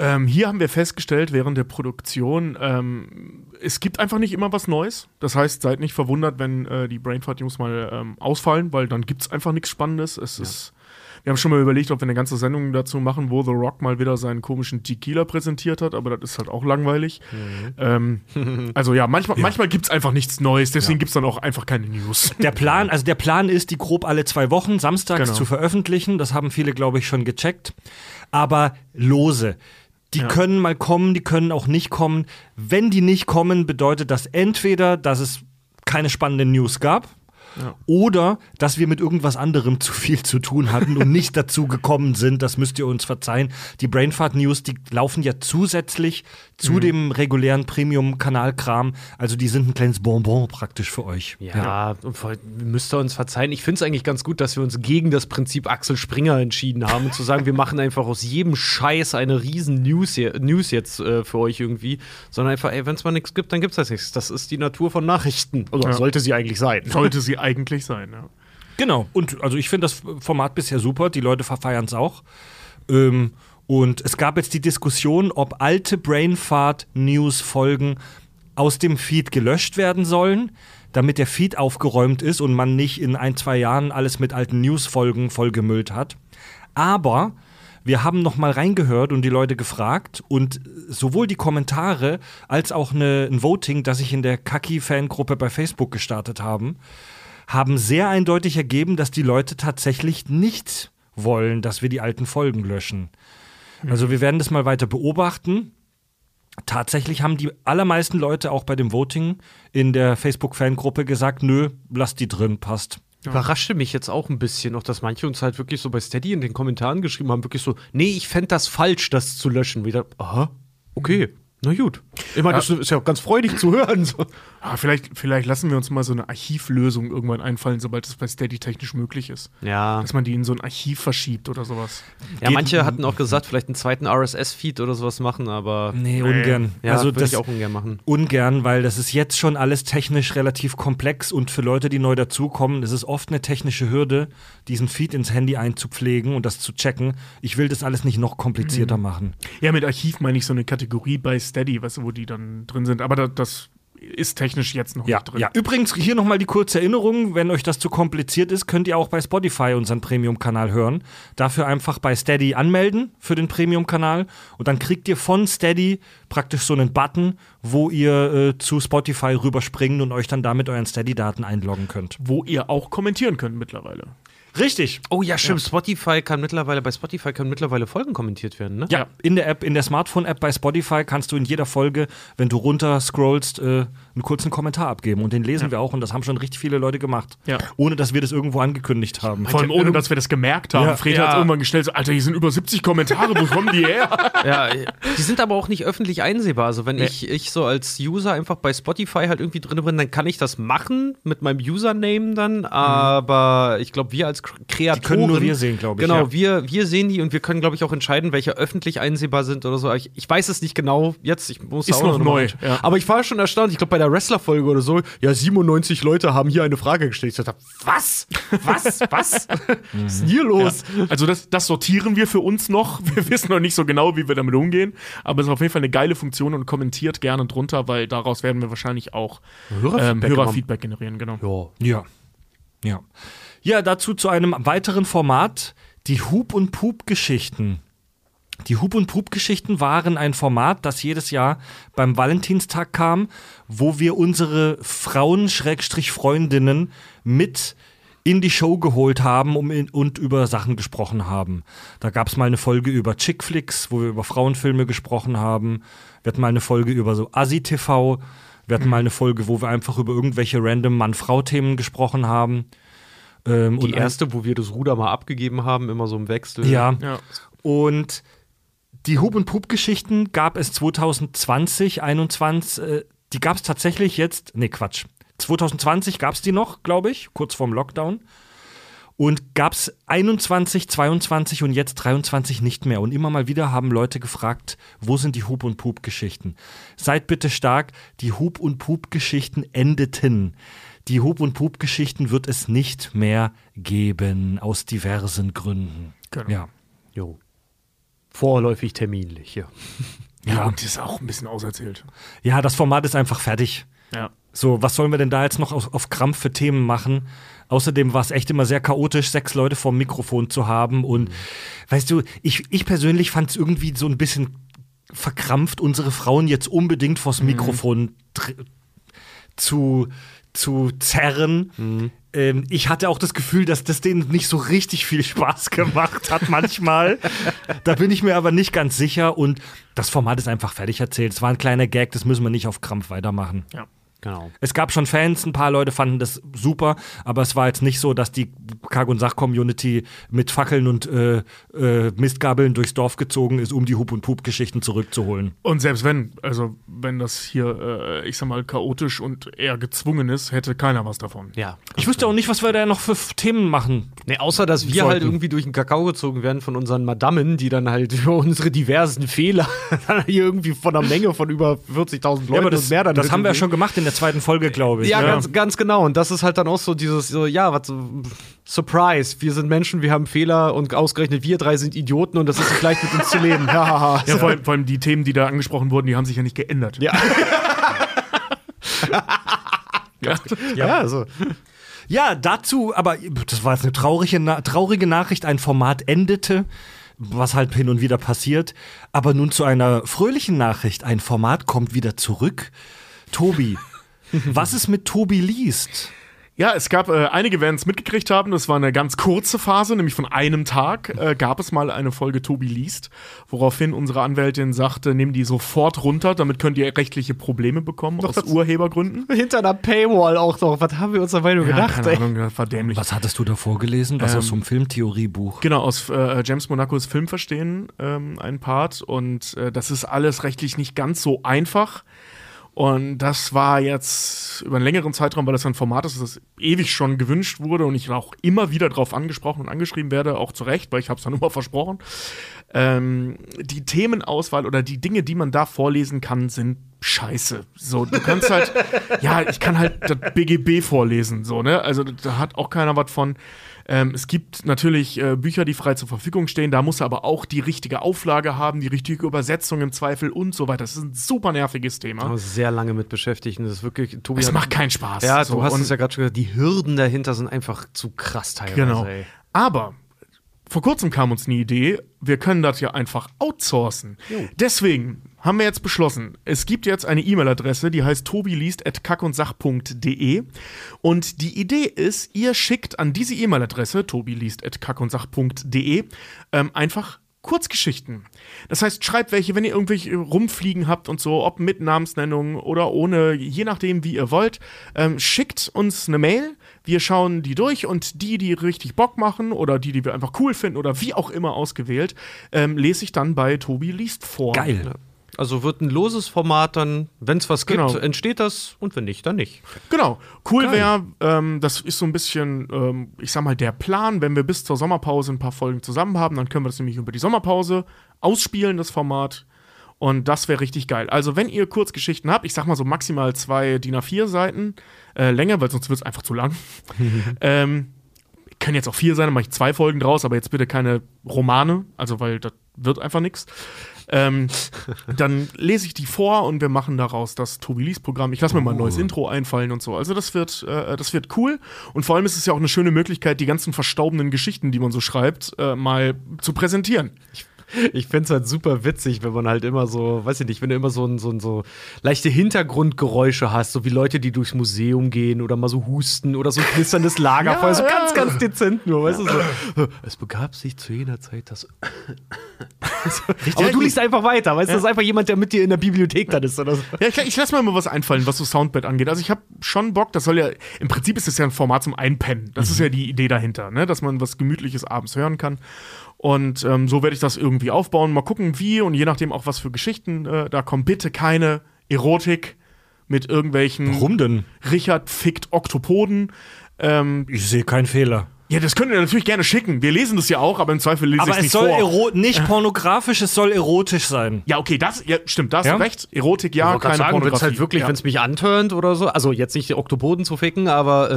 Ähm, hier haben wir festgestellt während der Produktion, ähm, es gibt einfach nicht immer was Neues. Das heißt, seid nicht verwundert, wenn äh, die Brainfart News mal ähm, ausfallen, weil dann gibt es einfach nichts Spannendes. Es ist, wir haben schon mal überlegt, ob wir eine ganze Sendung dazu machen, wo The Rock mal wieder seinen komischen Tequila präsentiert hat, aber das ist halt auch langweilig. Ähm, also ja, manchmal, manchmal gibt es einfach nichts Neues, deswegen gibt es dann auch einfach keine News. Der Plan, also der Plan ist, die grob alle zwei Wochen samstags Genau. zu veröffentlichen. Das haben viele, glaube ich, schon gecheckt. Aber lose. Die können mal kommen, die können auch nicht kommen. Wenn die nicht kommen, bedeutet das entweder, dass es keine spannenden News gab Oder dass wir mit irgendwas anderem zu viel zu tun hatten und nicht dazu gekommen sind. Das müsst ihr uns verzeihen. Die Brainfart News, die laufen ja zusätzlich zu Mhm. dem regulären Premium-Kanal-Kram. Also die sind ein kleines Bonbon praktisch für euch. Ja, und vor- müsst ihr uns verzeihen. Ich finde es eigentlich ganz gut, dass wir uns gegen das Prinzip Axel Springer entschieden haben und zu sagen, wir machen einfach aus jedem Scheiß eine riesen News, News jetzt äh, für euch irgendwie, sondern einfach, ey, wenn es mal nichts gibt, dann gibt es das nichts. Das ist die Natur von Nachrichten. Oder sollte sie eigentlich sein. Sollte sie eigentlich sein, ja. Genau. Und also ich finde das Format bisher super. Die Leute verfeiern es auch. Ähm, und es gab jetzt die Diskussion, ob alte Brainfart-News-Folgen aus dem Feed gelöscht werden sollen, damit der Feed aufgeräumt ist und man nicht in ein, zwei Jahren alles mit alten News-Folgen vollgemüllt hat. Aber wir haben noch mal reingehört und die Leute gefragt und sowohl die Kommentare als auch eine, ein Voting, das ich in der Kaki-Fangruppe bei Facebook gestartet haben, haben sehr eindeutig ergeben, dass die Leute tatsächlich nicht wollen, dass wir die alten Folgen löschen. Also wir werden das mal weiter beobachten. Tatsächlich haben die allermeisten Leute auch bei dem Voting in der Facebook-Fangruppe gesagt, nö, lass die drin, passt. Überraschte mich jetzt auch ein bisschen, auch dass manche uns halt wirklich so bei Steady in den Kommentaren geschrieben haben, wirklich so, nee, ich fände das falsch, das zu löschen. Wieder, aha, okay, na gut. Ich meine, das ist ja auch ganz freudig zu hören. So. Ah, vielleicht, vielleicht lassen wir uns mal so eine Archivlösung irgendwann einfallen, sobald es bei Steady technisch möglich ist. Ja. Dass man die in so ein Archiv verschiebt oder sowas. Ja, Geht- manche hatten auch gesagt, vielleicht einen zweiten RSS-Feed oder sowas machen, aber Nee, ungern. ja, also würde das ich auch ungern machen. ungern, weil das ist jetzt schon alles technisch relativ komplex und für Leute, die neu dazukommen, ist es oft eine technische Hürde, diesen Feed ins Handy einzupflegen und das zu checken. Ich will das alles nicht noch komplizierter Mhm. machen. Ja, mit Archiv meine ich so eine Kategorie bei Steady, weißt du, wo die dann drin sind. Aber da, das ist technisch jetzt noch Ja, nicht drin. ja. Übrigens hier nochmal die kurze Erinnerung, wenn euch das zu kompliziert ist, könnt ihr auch bei Spotify unseren Premium-Kanal hören. Dafür einfach bei Steady anmelden für den Premium-Kanal und dann kriegt ihr von Steady praktisch so einen Button, wo ihr äh, zu Spotify rüberspringen und euch dann damit euren Steady-Daten einloggen könnt. Wo ihr auch kommentieren könnt mittlerweile. Richtig. Oh ja, stimmt. Spotify kann mittlerweile, bei Spotify können mittlerweile Folgen kommentiert werden, ne? Ja, in der App, in der Smartphone-App bei Spotify kannst du in jeder Folge, wenn du runter scrollst, äh, einen kurzen Kommentar abgeben. Und den lesen wir auch und das haben schon richtig viele Leute gemacht. Ja. Ohne dass wir das irgendwo angekündigt haben. Vor allem ohne, dass wir das gemerkt haben. Ja. Fred Ja. hat irgendwann gestellt, so, Alter, hier sind über 70 Kommentare, wo kommen die her? Ja, die sind aber auch nicht öffentlich einsehbar. Also wenn ich, ich so als User einfach bei Spotify halt irgendwie drin bin, dann kann ich das machen mit meinem Username dann. Aber ich glaube, wir als K- Kreatoren. können nur wir sehen, glaub ich, Genau, ja. wir, wir sehen die und wir können, glaube ich, auch entscheiden, welche öffentlich einsehbar sind oder so. Ich, ich weiß es nicht genau jetzt. Ich muss Ist noch mal neu, ja. Aber ich war schon erstaunt. Ich glaube, bei der Wrestler-Folge oder so, ja, 97 Leute haben hier eine Frage gestellt. Ich dachte, was? Was? Was? Was ist denn hier los? Also das, das sortieren wir für uns noch. Wir wissen noch nicht so genau, wie wir damit umgehen. Aber es ist auf jeden Fall eine geile Funktion und kommentiert gerne drunter, weil daraus werden wir wahrscheinlich auch ähm, Hörerfeedback Hörerfeedback generieren. Genau. Ja. Ja. Ja, dazu zu einem weiteren Format, die Hub- und Pup-Geschichten. Die Hub- und Pup-Geschichten waren ein Format, das jedes Jahr beim Valentinstag kam, wo wir unsere Frauen-Freundinnen mit in die Show geholt haben um in, und über Sachen gesprochen haben. Da gab es mal eine Folge über Chickflicks, wo wir über Frauenfilme gesprochen haben. Wir hatten mal eine Folge über so Asi-TV. Wir hatten mal eine Folge, wo wir einfach über irgendwelche random Mann-Frau-Themen gesprochen haben. Ähm, Die erste, wo wir das Ruder mal abgegeben haben, immer so im Wechsel. ja. Ja. Und die Hub- und Pup-Geschichten gab es 2020, 21, äh, die gab es tatsächlich jetzt, nee, Quatsch. 2020 gab es die noch, glaube ich, kurz vorm Lockdown. Und gab es 21, 22 und jetzt 23 nicht mehr. Und immer mal wieder haben Leute gefragt, wo sind die Hub- und Pup-Geschichten? Seid bitte stark, die Hub- und Pup-Geschichten endeten. Die Hub- und Pup-Geschichten wird es nicht mehr geben, aus diversen Gründen. Genau. Ja. Jo. Vorläufig terminlich, ja. Ja, und das ist auch ein bisschen auserzählt. Ja, das Format ist einfach fertig. Ja. So, was sollen wir denn da jetzt noch auf, auf Krampf für Themen machen? Außerdem war es echt immer sehr chaotisch, sechs Leute vorm Mikrofon zu haben. Und weißt du, ich, ich persönlich fand es irgendwie so ein bisschen verkrampft, unsere Frauen jetzt unbedingt vors Mikrofon dr- zu, zu zerren. Ähm, ich hatte auch das Gefühl, dass das denen nicht so richtig viel Spaß gemacht hat manchmal. da bin ich mir aber nicht ganz sicher. Und das Format ist einfach fertig erzählt. Es war ein kleiner Gag, das müssen wir nicht auf Krampf weitermachen. Ja. Genau. Es gab schon Fans, ein paar Leute fanden das super, aber es war jetzt nicht so, dass die Kack- und Sach-Community mit Fackeln und äh, äh, Mistgabeln durchs Dorf gezogen ist, um die Hup- und Pup-Geschichten zurückzuholen. Und selbst wenn, also wenn das hier, äh, ich sag mal, chaotisch und eher gezwungen ist, hätte keiner was davon. Ja. Ich wüsste auch nicht, was wir da noch für Themen machen. Nee, außer dass wir Sollten. halt irgendwie durch den Kakao gezogen werden von unseren Madammen, die dann halt über unsere diversen Fehler dann hier irgendwie von einer Menge von über 40.000 Leuten Ja, aber das, und mehr dann das haben wir ja schon gemacht in der zweiten Folge, glaube ich. Ja, Ganz, ganz genau. Und das ist halt dann auch so dieses, so, ja, was so, Surprise, wir sind Menschen, wir haben Fehler und ausgerechnet wir drei sind Idioten und das ist nicht leicht mit uns zu leben. Ja. Ja, vor allem, vor allem die Themen, die da angesprochen wurden, die haben sich ja nicht geändert. Ja. ja, also. Ja, dazu, aber das war jetzt eine traurige, Na traurige Nachricht. Ein Format endete, was halt hin und wieder passiert. Aber nun zu einer fröhlichen Nachricht. Ein Format kommt wieder zurück. Tobi, was ist mit Tobi liest? Ja, es gab, äh, einige werden es mitgekriegt haben, das war eine ganz kurze Phase, nämlich von einem Tag äh, gab es mal eine Folge Tobi liest, woraufhin unsere Anwältin sagte, nimm die sofort runter, damit könnt ihr rechtliche Probleme bekommen aus das- Urhebergründen. Hinter einer Paywall auch noch. Was haben wir uns dabei nur gedacht, keine ey? Ahnung, das war dämlich. Was hattest du da vorgelesen? Was Ähm, aus so einem Filmtheoriebuch? Genau, aus äh, James Monacos Filmverstehen ähm, ein Part. Und äh, das ist alles rechtlich nicht ganz so einfach. Und das war jetzt über einen längeren Zeitraum, weil das ein Format ist, das ewig schon gewünscht wurde und ich auch immer wieder darauf angesprochen und angeschrieben werde, auch zu Recht, weil ich habe es dann immer versprochen. Ähm, die Themenauswahl oder die Dinge, die man da vorlesen kann, sind scheiße. So, du kannst halt, ja, ich kann halt das BGB vorlesen, so, ne? Also da hat auch keiner was von. Ähm, es gibt natürlich äh, Bücher, die frei zur Verfügung stehen, da muss er aber auch die richtige Auflage haben, die richtige Übersetzung im Zweifel und so weiter. Das ist ein super nerviges Thema. Ich muss sehr lange mit beschäftigt. und Das ist wirklich, Tobi Es macht keinen Spaß. Ja, so. du hast Und- es ja gerade schon gesagt, die Hürden dahinter sind einfach zu krass teilweise. Genau. Ey. Aber vor kurzem kam uns eine Idee, wir können das ja einfach outsourcen. Deswegen haben wir jetzt beschlossen, es gibt jetzt eine E-Mail-Adresse, die heißt tobiliest.kackundsach.de und die Idee ist, ihr schickt an diese E-Mail-Adresse tobiliest.kackundsach.de ähm, einfach Kurzgeschichten. Das heißt, schreibt welche, wenn ihr irgendwelche rumfliegen habt und so, ob mit Namensnennung oder ohne, je nachdem, wie ihr wollt. Ähm, schickt uns eine Mail, wir schauen die durch und die, die richtig Bock machen oder die, die wir einfach cool finden oder wie auch immer ausgewählt, ähm, lese ich dann bei Tobi liest vor. Geil. Also wird ein loses Format dann, wenn es was gibt, Genau. entsteht das und wenn nicht, dann nicht. Genau. Cool wäre, ähm, das ist so ein bisschen, ähm, ich sag mal, der Plan, wenn wir bis zur Sommerpause ein paar Folgen zusammen haben, dann können wir das nämlich über die Sommerpause ausspielen, das Format. Und das wäre richtig geil. Also, wenn ihr Kurzgeschichten habt, ich sag mal so maximal zwei DIN A4 Seiten, äh, länger, weil sonst wird es einfach zu lang. ähm, können jetzt auch vier sein, dann mache ich zwei Folgen draus, aber jetzt bitte keine Romane, also weil das wird einfach nichts. Ähm, dann lese ich die vor und wir machen daraus das Tobi Lies Programm. Ich lasse mir mal ein neues Intro einfallen und so. Also das wird, äh, das wird cool. Und vor allem ist es ja auch eine schöne Möglichkeit, die ganzen verstaubenden Geschichten, die man so schreibt, äh, mal zu präsentieren. Ich find's halt super witzig, wenn man halt immer so, weiß ich nicht, wenn du immer so, ein- so, ein- so leichte Hintergrundgeräusche hast, so wie Leute, die durchs Museum gehen oder mal so husten oder so ein knisterndes Lagerfeuer, so ganz, ganz dezent nur, weißt du, so. Es begab sich zu jener Zeit das. Aber du liest einfach weiter, weißt du, das ist einfach jemand, der mit dir in der Bibliothek dann ist oder so. Ja, ich, ich lasse mir mal was einfallen, was so Soundbed angeht. Also ich habe schon Bock, das soll ja, im Prinzip ist es ja ein Format zum Einpennen. Das ist ja die Idee dahinter, ne? dass man was Gemütliches abends hören kann. Und ähm, so werde ich das irgendwie aufbauen. Mal gucken, wie und je nachdem auch, was für Geschichten äh, da kommen. Bitte keine Erotik mit irgendwelchen Warum denn? Richard fickt Oktopoden. Ähm, Ich sehe keinen Fehler. Ja, das könnt ihr natürlich gerne schicken. Wir lesen das ja auch, aber im Zweifel lese ich Aber es es nicht soll vor. ero nicht pornografisch, es soll erotisch sein. Ja, okay, das, ja, stimmt, da hast Ja? du recht. Erotik, ja, Ich keine sagen, wenn es Pornografie. halt wirklich, ja. wenn es mich antörnt oder so, also jetzt nicht die Oktopoden zu ficken, aber äh,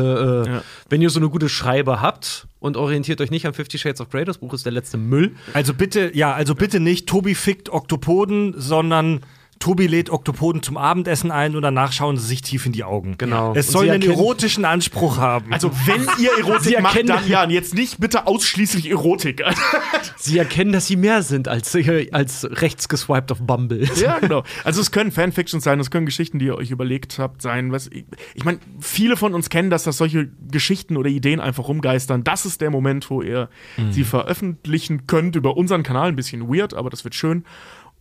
äh, Ja. wenn ihr so eine gute Schreibe habt und orientiert euch nicht an Fifty Shades of Grey, das Buch ist der letzte Müll. Also bitte, ja, also bitte nicht Tobi fickt Oktopoden, sondern Tobi lädt Oktopoden zum Abendessen ein und danach schauen sie sich tief in die Augen. Genau. Es soll einen erotischen Anspruch haben. Also, wenn ihr Sie Erotik macht, erkennen- dann ja. Und jetzt nicht bitte ausschließlich Erotik. Sie erkennen, dass sie mehr sind als, äh, als rechts geswiped auf Bumble. ja, genau. Also, es können Fanfictions sein, es können Geschichten, die ihr euch überlegt habt, sein. Was, ich ich meine, viele von uns kennen das, dass solche Geschichten oder Ideen einfach rumgeistern. Das ist der Moment, wo ihr sie veröffentlichen könnt über unseren Kanal. Ein bisschen weird, aber das wird schön.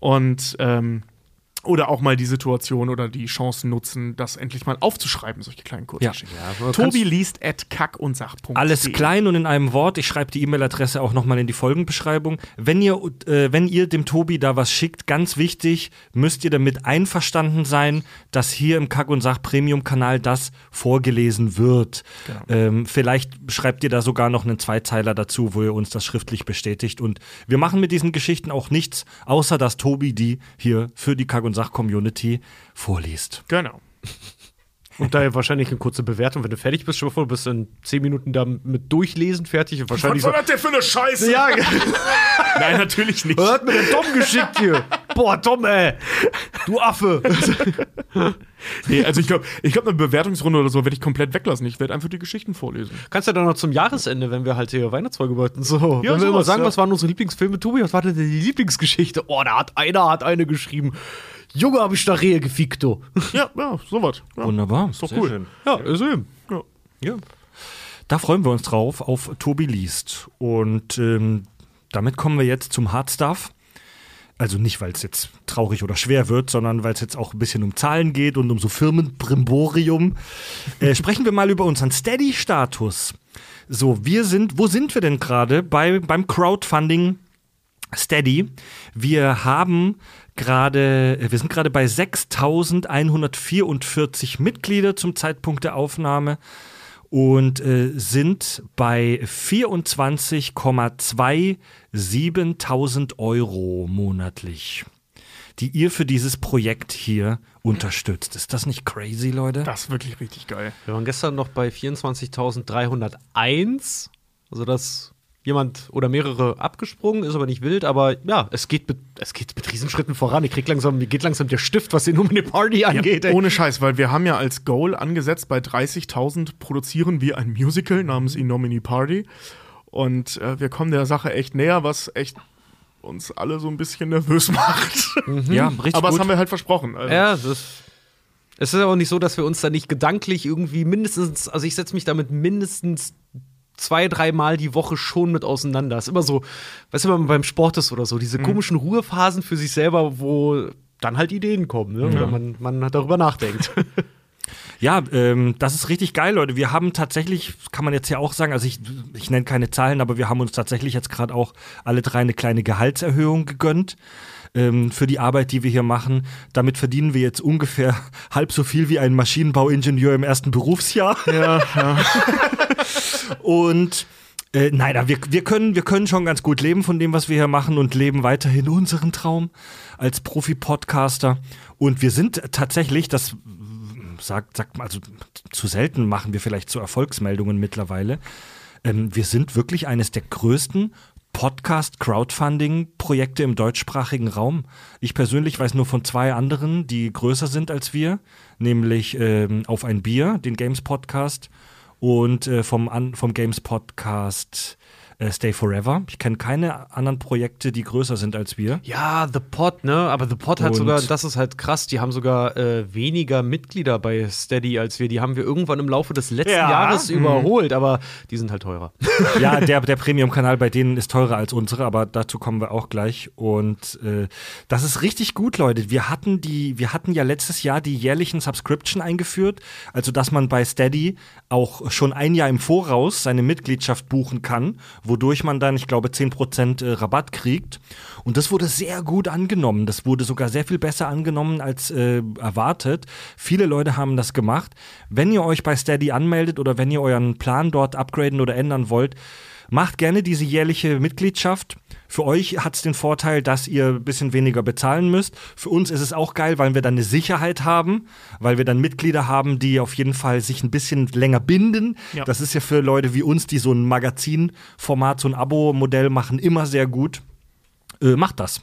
Und, ähm, Oder auch mal die Situation oder die Chancen nutzen, das endlich mal aufzuschreiben, solche kleinen Kurzgeschichten. Ja, Tobi liest at kack und sach.de. Alles klein und in einem Wort. Ich schreibe die E-Mail-Adresse auch nochmal in die Folgenbeschreibung. Wenn ihr, äh, wenn ihr dem Tobi da was schickt, ganz wichtig, müsst ihr damit einverstanden sein, dass hier im Kack und Sach Premium-Kanal das vorgelesen wird. Ähm, vielleicht schreibt ihr da sogar noch einen Zweizeiler dazu, wo ihr uns das schriftlich bestätigt. Und wir machen mit diesen Geschichten auch nichts, außer dass Tobi die hier für die Kack und Sach-Community vorliest. Genau. Und daher wahrscheinlich eine kurze Bewertung, wenn du fertig bist, schon mal vor, du bist in 10 Minuten da mit Durchlesen fertig und Was wahrscheinlich so. war das denn für eine Scheiße? Ja, Nein, natürlich nicht. was hat mir denn Tom geschickt hier? Boah, Tom, ey. Du Affe. Nee, also ich glaube, ich glaub, eine Bewertungsrunde oder so werde ich komplett weglassen. Ich werde einfach die Geschichten vorlesen. Kannst du dann noch zum Jahresende, wenn wir halt hier Weihnachtsfolge wollten, so. wenn wir immer sowas, sagen, ja. was waren unsere Lieblingsfilme, Tobi, was war denn die Lieblingsgeschichte? Oh, da hat einer hat eine geschrieben. Junge, hab ich da Rehe gefickt, du. Ja, ja, sowas. Ja. Wunderbar. Ist doch Sehr cool. schön. Ja, ist eben. Ja. Ja. Da freuen wir uns drauf auf Tobi liest. Und ähm, damit kommen wir jetzt zum Hard Stuff. Also nicht, weil es jetzt traurig oder schwer wird, sondern weil es jetzt auch ein bisschen um Zahlen geht und um so Firmenbrimborium. Äh, sprechen wir mal über unseren Steady-Status. So, wir sind, wo sind wir denn gerade bei, beim Crowdfunding Steady? Wir haben gerade, äh, wir sind gerade bei 6.144 Mitglieder zum Zeitpunkt der Aufnahme und äh, sind bei 24,27.000 Euro monatlich, die ihr für dieses Projekt hier unterstützt. Ist das nicht crazy, Leute? Das ist wirklich richtig geil. Wir waren gestern noch bei 24.301. Also das jemand oder mehrere abgesprungen, ist aber nicht wild, aber ja, Es geht mit, es geht mit Riesenschritten voran. Ich krieg langsam, mir geht langsam der Stift, was den Humane Party angeht. ey. Ohne Scheiß, weil wir haben ja als Goal angesetzt, bei 30.000 produzieren wir ein Musical namens Inomini Party. Und äh, wir kommen der Sache echt näher, was echt uns alle so ein bisschen nervös macht. Ja, richtig Aber das gut. haben wir halt versprochen. Also, ja, das es ist auch nicht so, dass wir uns da nicht gedanklich irgendwie mindestens, also ich setze mich damit mindestens zwei, dreimal die Woche schon mit auseinander. ist immer so, weißt du, wenn man beim Sport ist oder so, diese komischen Ruhephasen für sich selber, wo dann halt Ideen kommen, ne? oder man, man darüber nachdenkt. Ja, ähm, das ist richtig geil, Leute. Wir haben tatsächlich, kann man jetzt ja auch sagen, also ich, ich nenne keine Zahlen, aber wir haben uns tatsächlich jetzt gerade auch alle drei eine kleine Gehaltserhöhung gegönnt ähm, für die Arbeit, die wir hier machen. Damit verdienen wir jetzt ungefähr halb so viel wie ein Maschinenbauingenieur im ersten Berufsjahr. ja, ja. Und äh, nein, wir, wir, können, wir können schon ganz gut leben von dem, was wir hier machen und leben weiterhin unseren Traum als Profi-Podcaster. Und wir sind tatsächlich, das sagt, sagt man, also zu selten machen wir vielleicht so Erfolgsmeldungen mittlerweile. Ähm, wir sind wirklich eines der größten Podcast-Crowdfunding-Projekte im deutschsprachigen Raum. Ich persönlich weiß nur von zwei anderen, die größer sind als wir, nämlich ähm, Auf ein Bier, den Games-Podcast, und äh, vom, an, vom Games-Podcast äh, Stay Forever. Ich kenne keine anderen Projekte, die größer sind als wir. Ja, The Pod, ne? Aber The Pod hat sogar, das ist halt krass, die haben sogar äh, weniger Mitglieder bei Steady als wir. Die haben wir irgendwann im Laufe des letzten Ja. Jahres überholt, aber die sind halt teurer. Ja, der, der Premium-Kanal bei denen ist teurer als unsere, aber dazu kommen wir auch gleich. Und äh, das ist richtig gut, Leute. Wir hatten die, wir hatten ja letztes Jahr die jährlichen Subscription eingeführt, also dass man bei Steady auch schon ein Jahr im Voraus seine Mitgliedschaft buchen kann, wodurch man dann, ich glaube, 10% äh, Rabatt kriegt. Und das wurde sehr gut angenommen. Das wurde sogar sehr viel besser angenommen als äh, erwartet. Viele Leute haben das gemacht. Wenn ihr euch bei Steady anmeldet oder wenn ihr euren Plan dort upgraden oder ändern wollt, macht gerne diese jährliche Mitgliedschaft. Für euch hat es den Vorteil, dass ihr ein bisschen weniger bezahlen müsst. Für uns ist es auch geil, weil wir dann eine Sicherheit haben, weil wir dann Mitglieder haben, die auf jeden Fall sich ein bisschen länger binden. Ja. Das ist ja für Leute wie uns, die so ein Magazinformat, so ein Abo-Modell machen, immer sehr gut äh, macht das.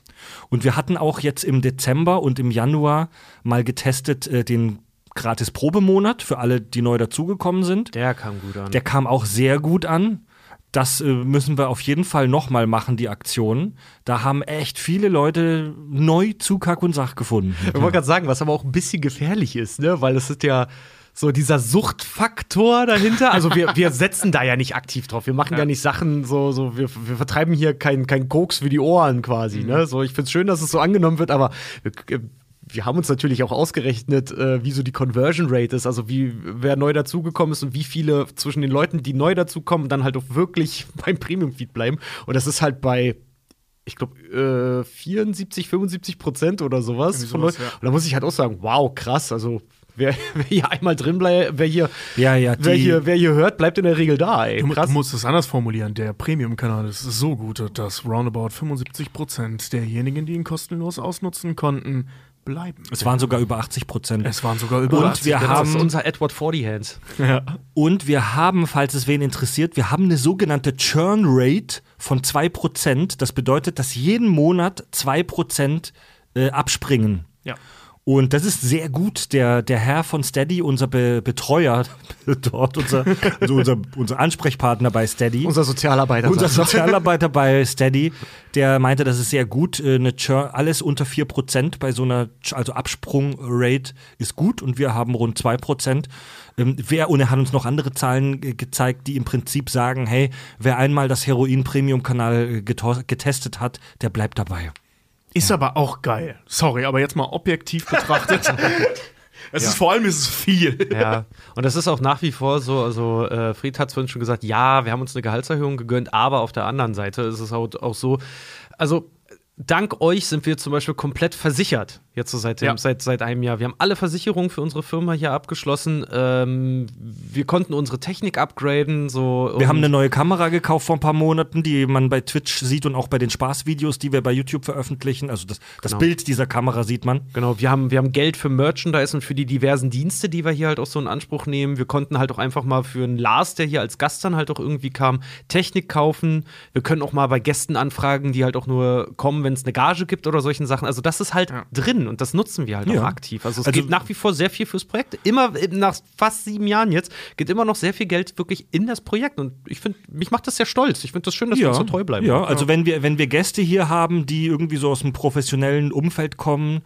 Und wir hatten auch jetzt im Dezember und im Januar mal getestet äh, den gratis Probemonat für alle, die neu dazugekommen sind. Der kam gut an. Der kam auch sehr gut an. Das äh, müssen wir auf jeden Fall nochmal machen, die Aktion. Da haben echt viele Leute neu zu Kack und Sach gefunden. Ich wollte gerade sagen, was aber auch ein bisschen gefährlich ist, ne? Weil es ist ja so dieser Suchtfaktor dahinter. Also wir, wir setzen da ja nicht aktiv drauf. Wir machen ja, nicht Sachen so, so wir, wir vertreiben hier kein, kein Koks für die Ohren quasi. Ne? So, ich finde es schön, dass es so angenommen wird, aber wir, wir haben uns natürlich auch ausgerechnet, äh, wie so die Conversion Rate ist, also wie wer neu dazugekommen ist und wie viele zwischen den Leuten, die neu dazukommen, dann halt auch wirklich beim Premium-Feed bleiben. Und das ist halt bei ich glaube, äh, 74, 75 Prozent oder sowas. Sowas, Leuten. ja. Und da muss ich halt auch sagen, wow, krass. Also, wer, wer hier einmal drin bleibt, wer hier, Ja, ja, wer, hier, wer hier hört, bleibt in der Regel da, ey. Du, Krass. du musst es anders formulieren. Der Premium-Kanal ist so gut, dass roundabout 75% derjenigen, die ihn kostenlos ausnutzen konnten, bleiben. Es waren sogar über 80 Prozent. Es waren sogar über Und 80. wir das haben- ist unser Edward Forty Hands. Ja. Und wir haben, falls es wen interessiert, wir haben eine sogenannte Churn Rate von 2%. Das bedeutet, dass jeden Monat 2% äh, abspringen. ja. Und das ist sehr gut. Der, der Herr von Steady, unser Be Betreuer dort, unser, also unser, unser Ansprechpartner bei Steady. Unser Sozialarbeiter. Unser er. Sozialarbeiter bei Steady, der meinte, das ist sehr gut. äh, Eine Churn, alles unter 4% bei so einer, also Absprungrate ist gut und wir haben rund 2%. Ähm, wer, und er hat uns noch andere Zahlen gezeigt, die im Prinzip sagen, hey, wer einmal das Heroin-Premium-Kanal äh, getestet hat, der bleibt dabei. Ist aber auch geil. Sorry, aber jetzt mal objektiv betrachtet. es ist vor allem ist es viel. Ja, und das ist auch nach wie vor so, also äh, Fried hat es vorhin schon gesagt, ja, wir haben uns eine Gehaltserhöhung gegönnt, aber auf der anderen Seite ist es auch, auch so, also dank euch sind wir zum Beispiel komplett versichert, jetzt so seit, Ja. seit, seit einem Jahr. Wir haben alle Versicherungen für unsere Firma hier abgeschlossen. Ähm, wir konnten unsere Technik upgraden. So, Wir haben eine neue Kamera gekauft vor ein paar Monaten, die man bei Twitch sieht und auch bei den Spaßvideos, die wir bei YouTube veröffentlichen. Also das, das Genau. Bild dieser Kamera sieht man. Genau, wir haben, wir haben Geld für Merchandise und für die diversen Dienste, die wir hier halt auch so in Anspruch nehmen. Wir konnten halt auch einfach mal für einen Lars, der hier als Gast dann halt auch irgendwie kam, Technik kaufen. Wir können auch mal bei Gästen anfragen, die halt auch nur kommen, wenn es eine Gage gibt oder solchen Sachen. Also das ist halt drin und das nutzen wir halt Ja. auch aktiv. Also es Also- geht nach wie vor sehr viel fürs Projekt. Immer nach fast sieben Jahren jetzt geht immer noch sehr viel Geld wirklich in das Projekt. Und ich finde, mich macht das sehr stolz. Ich finde das schön, dass wir uns so treu bleiben. Ja, also wenn wir, wenn wir Gäste hier haben, die irgendwie so aus dem professionellen Umfeld kommen,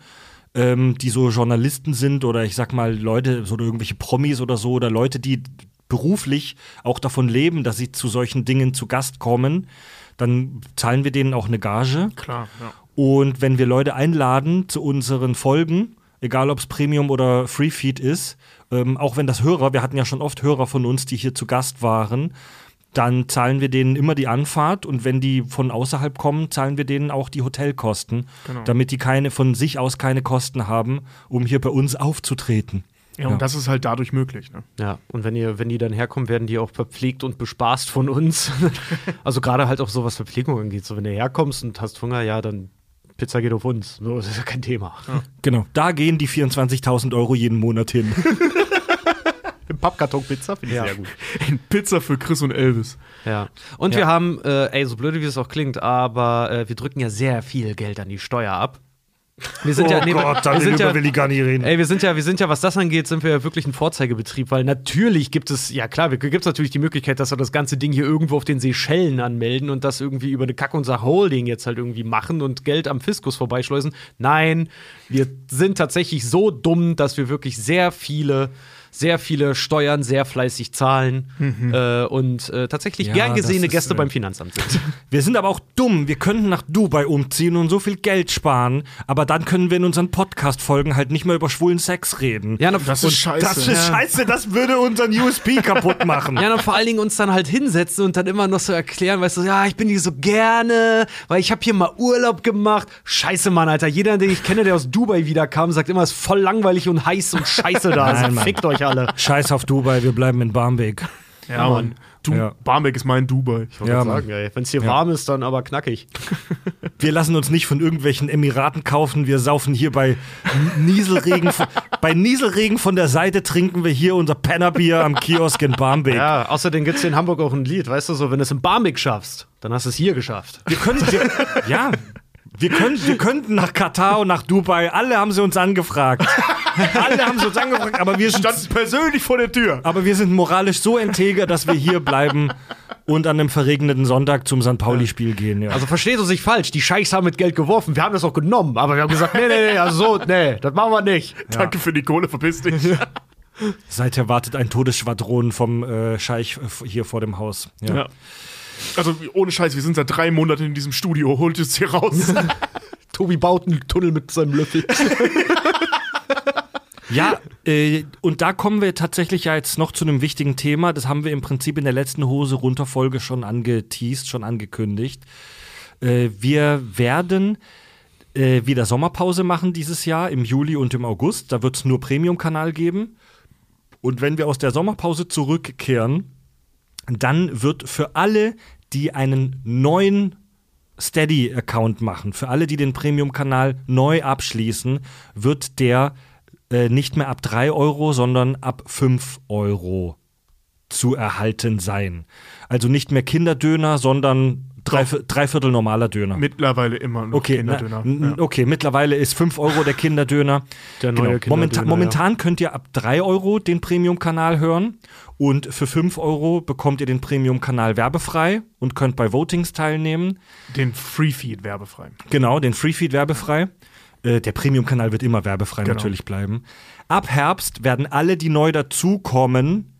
ähm, die so Journalisten sind oder ich sag mal Leute, so irgendwelche Promis oder so, oder Leute, die beruflich auch davon leben, dass sie zu solchen Dingen zu Gast kommen, dann zahlen wir denen auch eine Gage. Klar, ja. Und wenn wir Leute einladen zu unseren Folgen, egal ob es Premium oder Free Feed ist, ähm, auch wenn das Hörer, wir hatten ja schon oft Hörer von uns, die hier zu Gast waren, dann zahlen wir denen immer die Anfahrt und wenn die von außerhalb kommen, zahlen wir denen auch die Hotelkosten, Genau. damit die keine von sich aus keine Kosten haben, um hier bei uns aufzutreten. Ja, und das ist halt dadurch möglich. Ne? Ja, und wenn ihr, wenn die dann herkommen, werden die auch verpflegt und bespaßt von uns. also gerade halt auch so, was Verpflegung angeht. So, wenn du herkommst und hast Hunger, ja, dann Pizza geht auf uns. So, das ist ja kein Thema. Genau, da gehen die 24.000 Euro jeden Monat hin. Im Pappkarton Pizza finde ich Ja. sehr gut. In Pizza für Chris und Elvis. Ja. Und wir haben, äh, ey, so blöde wie es auch klingt, aber äh, wir drücken ja sehr viel Geld an die Steuer ab. Wir sind ja, nee, wir sind ja, ich gar nicht reden. Ey, wir sind ja, wir sind ja, was das angeht, sind wir ja wirklich ein Vorzeigebetrieb, weil natürlich gibt es, ja klar, gibt es natürlich die Möglichkeit, dass wir das ganze Ding hier irgendwo auf den Seychellen anmelden und das irgendwie über eine Kack- und Sach-Holding jetzt halt irgendwie machen und Geld am Fiskus vorbeischleusen. Nein, wir sind tatsächlich so dumm, dass wir wirklich sehr viele sehr viele Steuern sehr fleißig zahlen äh, und äh, tatsächlich Ja, gern gesehene ist, Gäste äh, beim Finanzamt sind. Wir sind aber auch dumm. Wir könnten nach Dubai umziehen und so viel Geld sparen, aber dann können wir in unseren Podcast-Folgen halt nicht mehr über schwulen Sex reden. ja, na, Das ist scheiße. Das ist scheiße, das würde unseren USP kaputt machen. Ja, und vor allen Dingen uns dann halt hinsetzen und dann immer noch so erklären, weißt du, ja, ich bin hier so gerne, weil ich habe hier mal Urlaub gemacht. Scheiße, Mann, Alter. Jeder, den ich kenne, der aus Dubai wiederkam, sagt immer, es ist voll langweilig und heiß und scheiße da. Nein, Also Mann. fickt euch alle. Scheiß auf Dubai, wir bleiben in Barmbek. Ja, Mann. Du, Ja. Barmbek ist mein Dubai. Ja, Mann. Wenn es hier Ja. warm ist, dann aber knackig. Wir lassen uns nicht von irgendwelchen Emiraten kaufen. Wir saufen hier bei Nieselregen. von- bei Nieselregen von der Seite trinken wir hier unser Pennerbier am Kiosk in Barmbek. Ja, außerdem gibt es hier in Hamburg auch ein Lied, weißt du, so, wenn du es in Barmbek schaffst, dann hast du es hier geschafft. Wir können, wir, ja, wir, können, wir könnten nach Katar und nach Dubai. Alle haben sie uns angefragt. Alle haben sie uns angefragt, aber wir sind, Stand persönlich vor der Tür. aber wir sind moralisch so integer, dass wir hier bleiben und an einem verregneten Sonntag zum St. Pauli-Spiel gehen. Ja. Also versteht uns nicht falsch, die Scheichs haben mit Geld geworfen, wir haben das auch genommen, aber wir haben gesagt, nee, nee, nee, also so, nee, das machen wir nicht. Danke für die Kohle, verpiss dich. Seither wartet ein Todesschwadron vom äh, Scheich äh, hier vor dem Haus. Ja. Also ohne Scheiß, wir sind seit drei Monaten in diesem Studio. Holt es hier raus. Tobi baut einen Tunnel mit seinem Löffel. Ja, äh, und da kommen wir tatsächlich ja jetzt noch zu einem wichtigen Thema. Das haben wir im Prinzip in der letzten Hose runter Folge schon angeteased, schon angekündigt. Äh, wir werden äh, wieder Sommerpause machen dieses Jahr im Juli und im August. Da wird es nur Premium-Kanal geben. Und wenn wir aus der Sommerpause zurückkehren, dann wird für alle, die einen neuen Steady-Account machen, für alle, die den Premium-Kanal neu abschließen, wird der äh, nicht mehr ab 3 Euro, sondern ab 5 Euro zu erhalten sein. Also nicht mehr Kinderdöner, sondern drei, Dreiviertel normaler Döner. Mittlerweile immer noch Okay, Kinderdöner. na, n- okay, mittlerweile ist 5 Euro der Kinderdöner. Der neue genau. Kinderdöner, momentan könnt ihr ab 3 Euro den Premium-Kanal hören und für 5 Euro bekommt ihr den Premium-Kanal werbefrei und könnt bei Votings teilnehmen. Den Free-Feed werbefrei. Genau, den Freefeed werbefrei. Äh, der Premium-Kanal wird immer werbefrei Genau. natürlich bleiben. Ab Herbst werden alle, die neu dazukommen,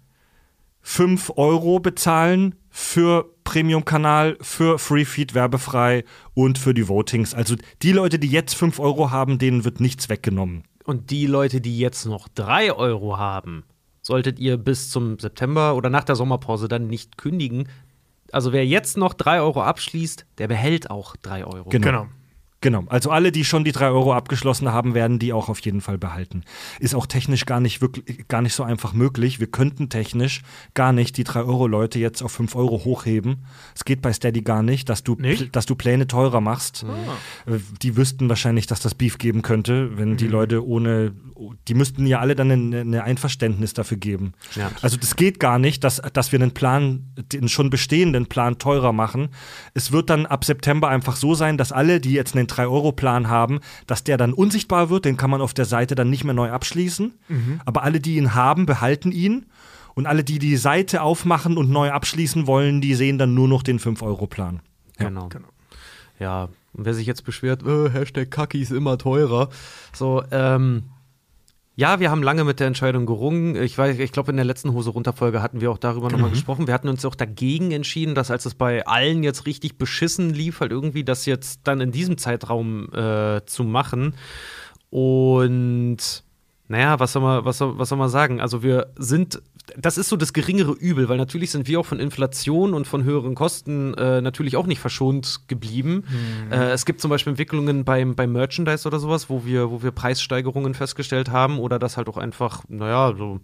5 Euro bezahlen für Premium-Kanal, für Freefeed werbefrei und für die Votings. Also die Leute, die jetzt 5 Euro haben, denen wird nichts weggenommen. Und die Leute, die jetzt noch 3 Euro haben, solltet ihr bis zum September oder nach der Sommerpause dann nicht kündigen. Also wer jetzt noch 3 Euro abschließt, der behält auch 3 Euro. Genau. Genau. Genau, also alle, die schon die 3 Euro abgeschlossen haben, werden die auch auf jeden Fall behalten. Ist auch technisch gar nicht wirklich, gar nicht so einfach möglich. Wir könnten technisch gar nicht die 3 Euro Leute jetzt auf 5 Euro hochheben. Es geht bei Steady gar nicht, dass du, Nicht? dass du Pläne teurer machst. Äh, Die wüssten wahrscheinlich, dass das Beef geben könnte, wenn die Leute ohne, die müssten ja alle dann eine, eine Einverständnis dafür geben. Ja. Also das geht gar nicht, dass, dass wir einen Plan, den schon bestehenden Plan teurer machen. Es wird dann ab September einfach so sein, dass alle, die jetzt einen 3-Euro-Plan haben, dass der dann unsichtbar wird, den kann man auf der Seite dann nicht mehr neu abschließen. Aber alle, die ihn haben, behalten ihn. Und alle, die die Seite aufmachen und neu abschließen wollen, die sehen dann nur noch den 5-Euro-Plan. Ja, Genau. genau. Ja, und wer sich jetzt beschwert, äh, Hashtag Kaki ist immer teurer. So, ähm, ja, wir haben lange mit der Entscheidung gerungen. Ich weiß, ich glaube, in der letzten Hose runter Folge hatten wir auch darüber nochmal gesprochen. Wir hatten uns auch dagegen entschieden, dass als es bei allen jetzt richtig beschissen lief, halt irgendwie das jetzt dann in diesem Zeitraum äh, zu machen. Und naja, was soll, man, was, soll, was soll man sagen? Also wir sind, das ist so das geringere Übel, weil natürlich sind wir auch von Inflation und von höheren Kosten äh, natürlich auch nicht verschont geblieben. Äh, es gibt zum Beispiel Entwicklungen beim, beim Merchandise oder sowas, wo wir, wo wir Preissteigerungen festgestellt haben oder dass halt auch einfach, naja, so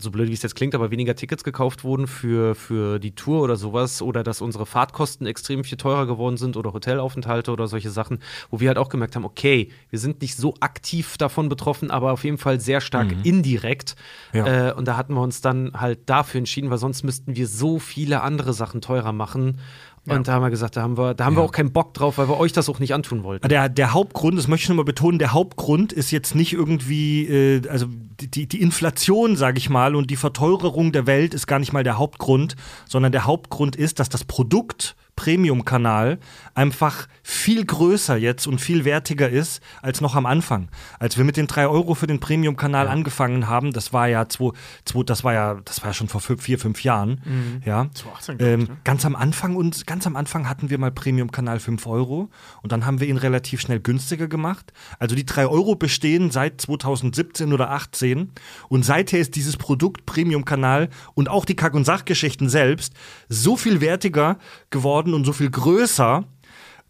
so blöd wie es jetzt klingt, aber weniger Tickets gekauft wurden für, für die Tour oder sowas oder dass unsere Fahrtkosten extrem viel teurer geworden sind oder Hotelaufenthalte oder solche Sachen, wo wir halt auch gemerkt haben, okay, wir sind nicht so aktiv davon betroffen, aber auf jeden Fall sehr stark indirekt. Ja. Äh, und da hatten wir uns dann halt dafür entschieden, weil sonst müssten wir so viele andere Sachen teurer machen. Und da haben wir gesagt, da haben wir, da haben wir auch keinen Bock drauf, weil wir euch das auch nicht antun wollten. Der, der Hauptgrund, das möchte ich nochmal betonen, der Hauptgrund ist jetzt nicht irgendwie, äh, also die, die Inflation, sage ich mal, und die Verteuerung der Welt ist gar nicht mal der Hauptgrund, sondern der Hauptgrund ist, dass das Produkt Premium-Kanal einfach viel größer jetzt und viel wertiger ist als noch am Anfang. Als wir mit den drei Euro für den Premium-Kanal angefangen haben, das war ja zwei, zwei, das war ja, das war ja schon vor fünf, vier, fünf Jahren. Ja. 2018, glaub ich, Ähm, ne? ganz am Anfang und ganz am Anfang hatten wir mal Premium-Kanal 5 Euro und dann haben wir ihn relativ schnell günstiger gemacht. Also die 3 Euro bestehen seit 2017 oder 18 und seither ist dieses Produkt Premium-Kanal und auch die Kack- und Sachgeschichten selbst so viel wertiger geworden und so viel größer,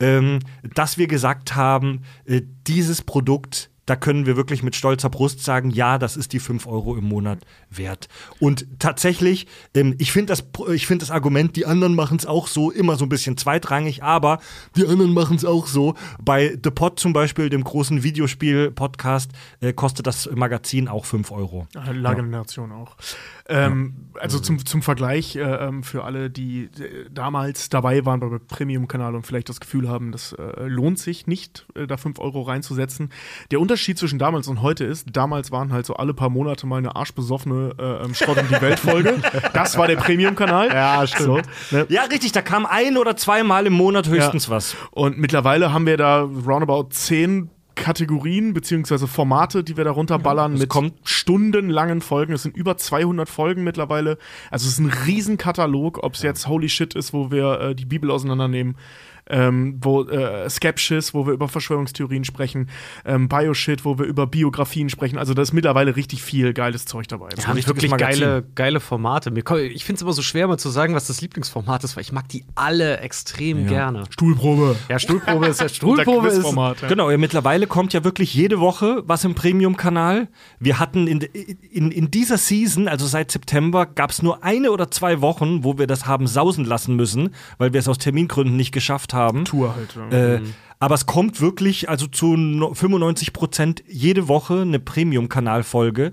ähm, dass wir gesagt haben, äh, dieses Produkt, da können wir wirklich mit stolzer Brust sagen, ja, das ist die 5 Euro im Monat wert. Und tatsächlich, ähm, ich finde das, ich find das Argument, die anderen machen es auch so, immer so ein bisschen zweitrangig, aber die anderen machen es auch so. Bei The Pod zum Beispiel, dem großen Videospiel-Podcast, äh, kostet das Magazin auch 5 Euro. Äh, La Generation auch. Ähm, Also zum, zum Vergleich äh, ähm, für alle, die äh, damals dabei waren beim Premium-Kanal und vielleicht das Gefühl haben, das äh, lohnt sich nicht, äh, da 5 Euro reinzusetzen. Der Unterschied zwischen damals und heute ist, damals waren halt so alle paar Monate mal eine arschbesoffene äh, ähm, Schrott um die Welt-Folge. Das war der Premium-Kanal. Ja, stimmt. So, ne? Ja, richtig, da kam ein oder zweimal im Monat höchstens Ja. was. Und mittlerweile haben wir da roundabout zehn Kategorien beziehungsweise Formate, die wir da runterballern es mit kommt- stundenlangen Folgen. Es sind über 200 Folgen mittlerweile. Also es ist ein Riesenkatalog, ob es jetzt Holy Shit ist, wo wir äh, die Bibel auseinandernehmen. Ähm, wo äh, Skepsis, wo wir über Verschwörungstheorien sprechen, ähm, Bioshit, wo wir über Biografien sprechen. Also da ist mittlerweile richtig viel geiles Zeug dabei. Wir haben richtiges wirklich Magazin. geile, geile Formate. Ich finde es immer so schwer, mal zu sagen, was das Lieblingsformat ist, weil ich mag die alle extrem gerne. Stuhlprobe. Ja, Stuhlprobe ist ja Stuhlprobe ist. Ja. Genau, ja, mittlerweile kommt ja wirklich jede Woche was im Premium-Kanal. Wir hatten in, in, in dieser Season, also seit September, gab es nur eine oder zwei Wochen, wo wir das haben sausen lassen müssen, weil wir es aus Termingründen nicht geschafft haben. Tour halt. Äh, aber es kommt wirklich, also zu no- 95 Prozent jede Woche eine Premium-Kanalfolge.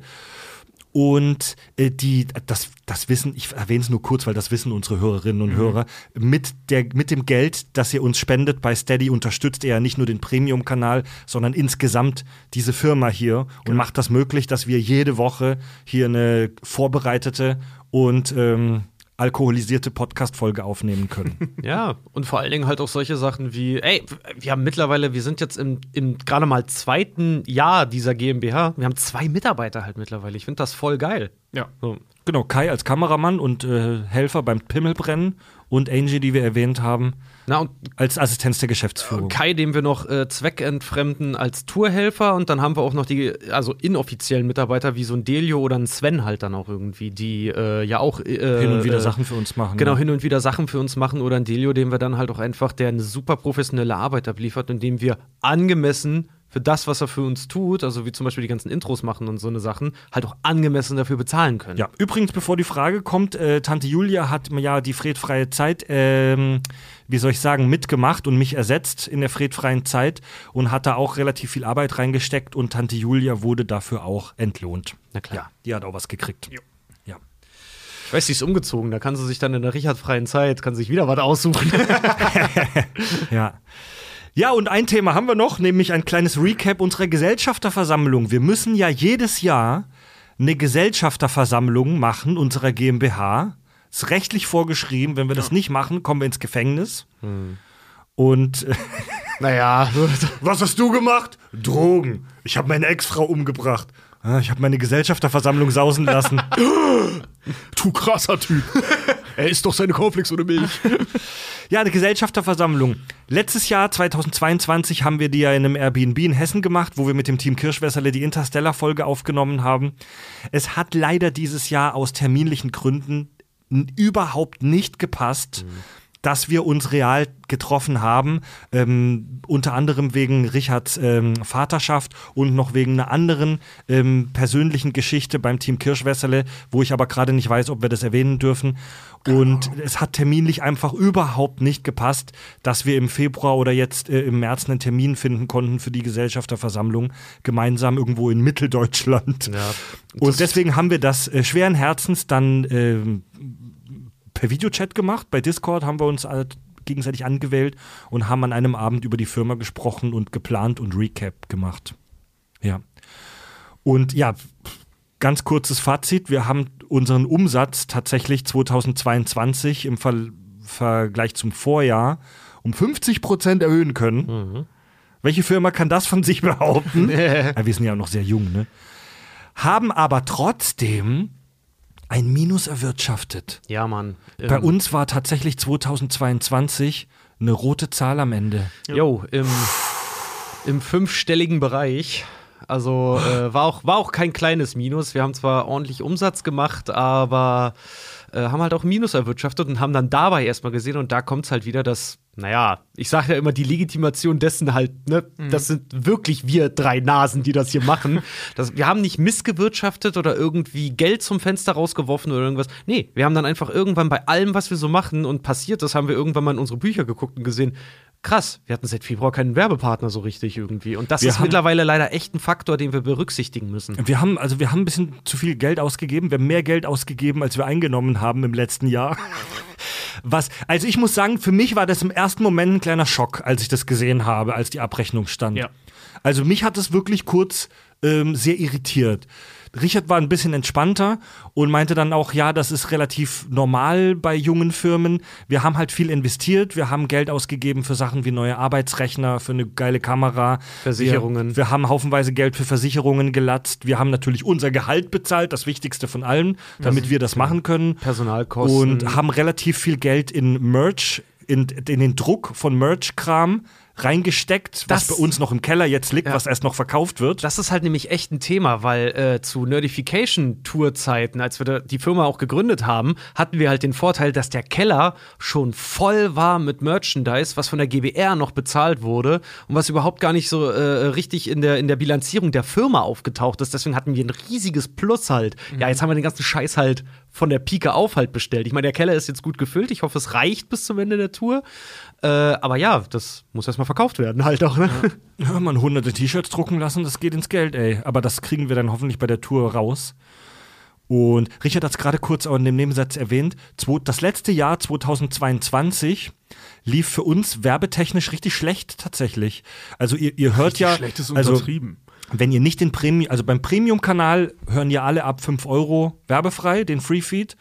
Und äh, die, das, das wissen, ich erwähne es nur kurz, weil das wissen unsere Hörerinnen und Hörer, mit, der, mit dem Geld, das ihr uns spendet bei Steady, unterstützt ihr ja nicht nur den Premium-Kanal, sondern insgesamt diese Firma hier und macht das möglich, dass wir jede Woche hier eine vorbereitete und ähm, alkoholisierte Podcast-Folge aufnehmen können. Ja, und vor allen Dingen halt auch solche Sachen wie, ey, wir haben mittlerweile, wir sind jetzt im, im gerade mal zweiten Jahr dieser GmbH. Wir haben zwei Mitarbeiter halt mittlerweile. Ich finde das voll geil. ja. So. Genau, Kai als Kameramann und äh, Helfer beim Pimmelbrennen und Angie, die wir erwähnt haben, Na, als Assistenz der Geschäftsführung. Kai, dem wir noch äh, zweckentfremden als Tourhelfer und dann haben wir auch noch die, also inoffiziellen Mitarbeiter wie so ein Delio oder ein Sven halt dann auch irgendwie, die äh, ja auch äh, hin und wieder äh, Sachen für uns machen. Genau, ja. hin und wieder Sachen für uns machen oder ein Delio, dem wir dann halt auch einfach, der eine super professionelle Arbeit abliefert und dem wir angemessen für das, was er für uns tut, also wie zum Beispiel die ganzen Intros machen und so eine Sachen, halt auch angemessen dafür bezahlen können. Ja, übrigens, bevor die Frage kommt, äh, Tante Julia hat mir ja die fredfreie Zeit, ähm, wie soll ich sagen, mitgemacht und mich ersetzt in der fredfreien Zeit und hat da auch relativ viel Arbeit reingesteckt und Tante Julia wurde dafür auch entlohnt. Na klar. Ja, die hat auch was gekriegt. Ja. Ich weiß, sie ist umgezogen, da kann sie sich dann in der Richard-freien Zeit, kann sich wieder was aussuchen. Ja. Ja, und ein Thema haben wir noch, nämlich ein kleines Recap unserer Gesellschafterversammlung. Wir müssen ja jedes Jahr eine Gesellschafterversammlung machen, unserer GmbH. Ist rechtlich vorgeschrieben. Wenn wir das nicht machen, kommen wir ins Gefängnis. Und äh, naja, was hast du gemacht? Drogen. Ich habe meine Ex-Frau umgebracht. Ah, Ich habe meine Gesellschafterversammlung sausen lassen. Du krasser Typ. er isst doch seine Cornflakes ohne Milch. Ja, eine Gesellschafterversammlung. Letztes Jahr, 2022, haben wir die ja in einem Airbnb in Hessen gemacht, wo wir mit dem Team Kirschwässerle die Interstellar-Folge aufgenommen haben. Es hat leider dieses Jahr aus terminlichen Gründen überhaupt nicht gepasst. Dass wir uns real getroffen haben, ähm, unter anderem wegen Richards ähm, Vaterschaft und noch wegen einer anderen ähm, persönlichen Geschichte beim Team Kirschwässerle, wo ich aber gerade nicht weiß, ob wir das erwähnen dürfen. Und es hat terminlich einfach überhaupt nicht gepasst, dass wir im Februar oder jetzt äh, im März einen Termin finden konnten für die Gesellschafterversammlung gemeinsam irgendwo in Mitteldeutschland. Ja. Und deswegen haben wir das äh, schweren Herzens dann ähm, per Videochat gemacht. Bei Discord haben wir uns alle gegenseitig angewählt und haben an einem Abend über die Firma gesprochen und geplant und Recap gemacht. Ja. Und ja, ganz kurzes Fazit. Wir haben unseren Umsatz tatsächlich 2022 im Ver Vergleich zum Vorjahr um 50 Prozent erhöhen können. Welche Firma kann das von sich behaupten? ja, wir sind ja noch sehr jung, ne? Haben aber trotzdem ein Minus erwirtschaftet. Ja, Mann. Bei Ähm, uns war tatsächlich 2022 eine rote Zahl am Ende. Jo, im, im fünfstelligen Bereich. Also äh, war, auch, war auch kein kleines Minus. Wir haben zwar ordentlich Umsatz gemacht, aber äh, haben halt auch Minus erwirtschaftet und haben dann dabei erstmal gesehen, und da kommt es halt wieder, dass, naja, ich sage ja immer, die Legitimation dessen halt, ne, das sind wirklich wir drei Nasen, die das hier machen. Das, wir haben nicht missgewirtschaftet oder irgendwie Geld zum Fenster rausgeworfen oder irgendwas. Nee, wir haben dann einfach irgendwann bei allem, was wir so machen und passiert ist, haben wir irgendwann mal in unsere Bücher geguckt und gesehen, krass, wir hatten seit Februar keinen Werbepartner so richtig irgendwie. Und das Wir ist mittlerweile leider echt ein Faktor, den wir berücksichtigen müssen. Wir haben, also wir haben ein bisschen zu viel Geld ausgegeben. Wir haben mehr Geld ausgegeben, als wir eingenommen haben im letzten Jahr. Was, also ich muss sagen, für mich war das im ersten Moment ein kleiner Schock, als ich das gesehen habe, als die Abrechnung stand. Ja. Also mich hat es wirklich kurz ähm, sehr irritiert. Richard war ein bisschen entspannter und meinte dann auch, ja, das ist relativ normal bei jungen Firmen. Wir haben halt viel investiert, wir haben Geld ausgegeben für Sachen wie neue Arbeitsrechner, für eine geile Kamera. Versicherungen. Wir, wir haben haufenweise Geld für Versicherungen gelatzt. Wir haben natürlich unser Gehalt bezahlt, das Wichtigste von allem, damit wir das machen können. Personalkosten. Und haben relativ viel Geld in Merch in, in den Druck von Merch-Kram reingesteckt, was Das- bei uns noch im Keller jetzt liegt, Ja. was erst noch verkauft wird. Das ist halt nämlich echt ein Thema, weil äh, zu Nerdification-Tour-Zeiten, als wir die Firma auch gegründet haben, hatten wir halt den Vorteil, dass der Keller schon voll war mit Merchandise, was von der GBR noch bezahlt wurde und was überhaupt gar nicht so äh, richtig in der, in der Bilanzierung der Firma aufgetaucht ist. Deswegen hatten wir ein riesiges Plus halt. Ja, jetzt haben wir den ganzen Scheiß halt von der Pike auf halt bestellt. Ich meine, der Keller ist jetzt gut gefüllt. Ich hoffe, es reicht bis zum Ende der Tour. Äh, aber ja, das muss erstmal verkauft werden halt auch. Ne? Ja, man hunderte T-Shirts drucken lassen, das geht ins Geld, ey. Aber das kriegen wir dann hoffentlich bei der Tour raus. Und Richard hat es gerade kurz auch in dem Nebensatz erwähnt. Das letzte Jahr, 2022, lief für uns werbetechnisch richtig schlecht tatsächlich. Also ihr, ihr hört ja, Schlecht ist also untertrieben. Wenn ihr nicht den Premium, also beim Premium-Kanal hören ja alle ab 5 Euro werbefrei, den Free-Feed.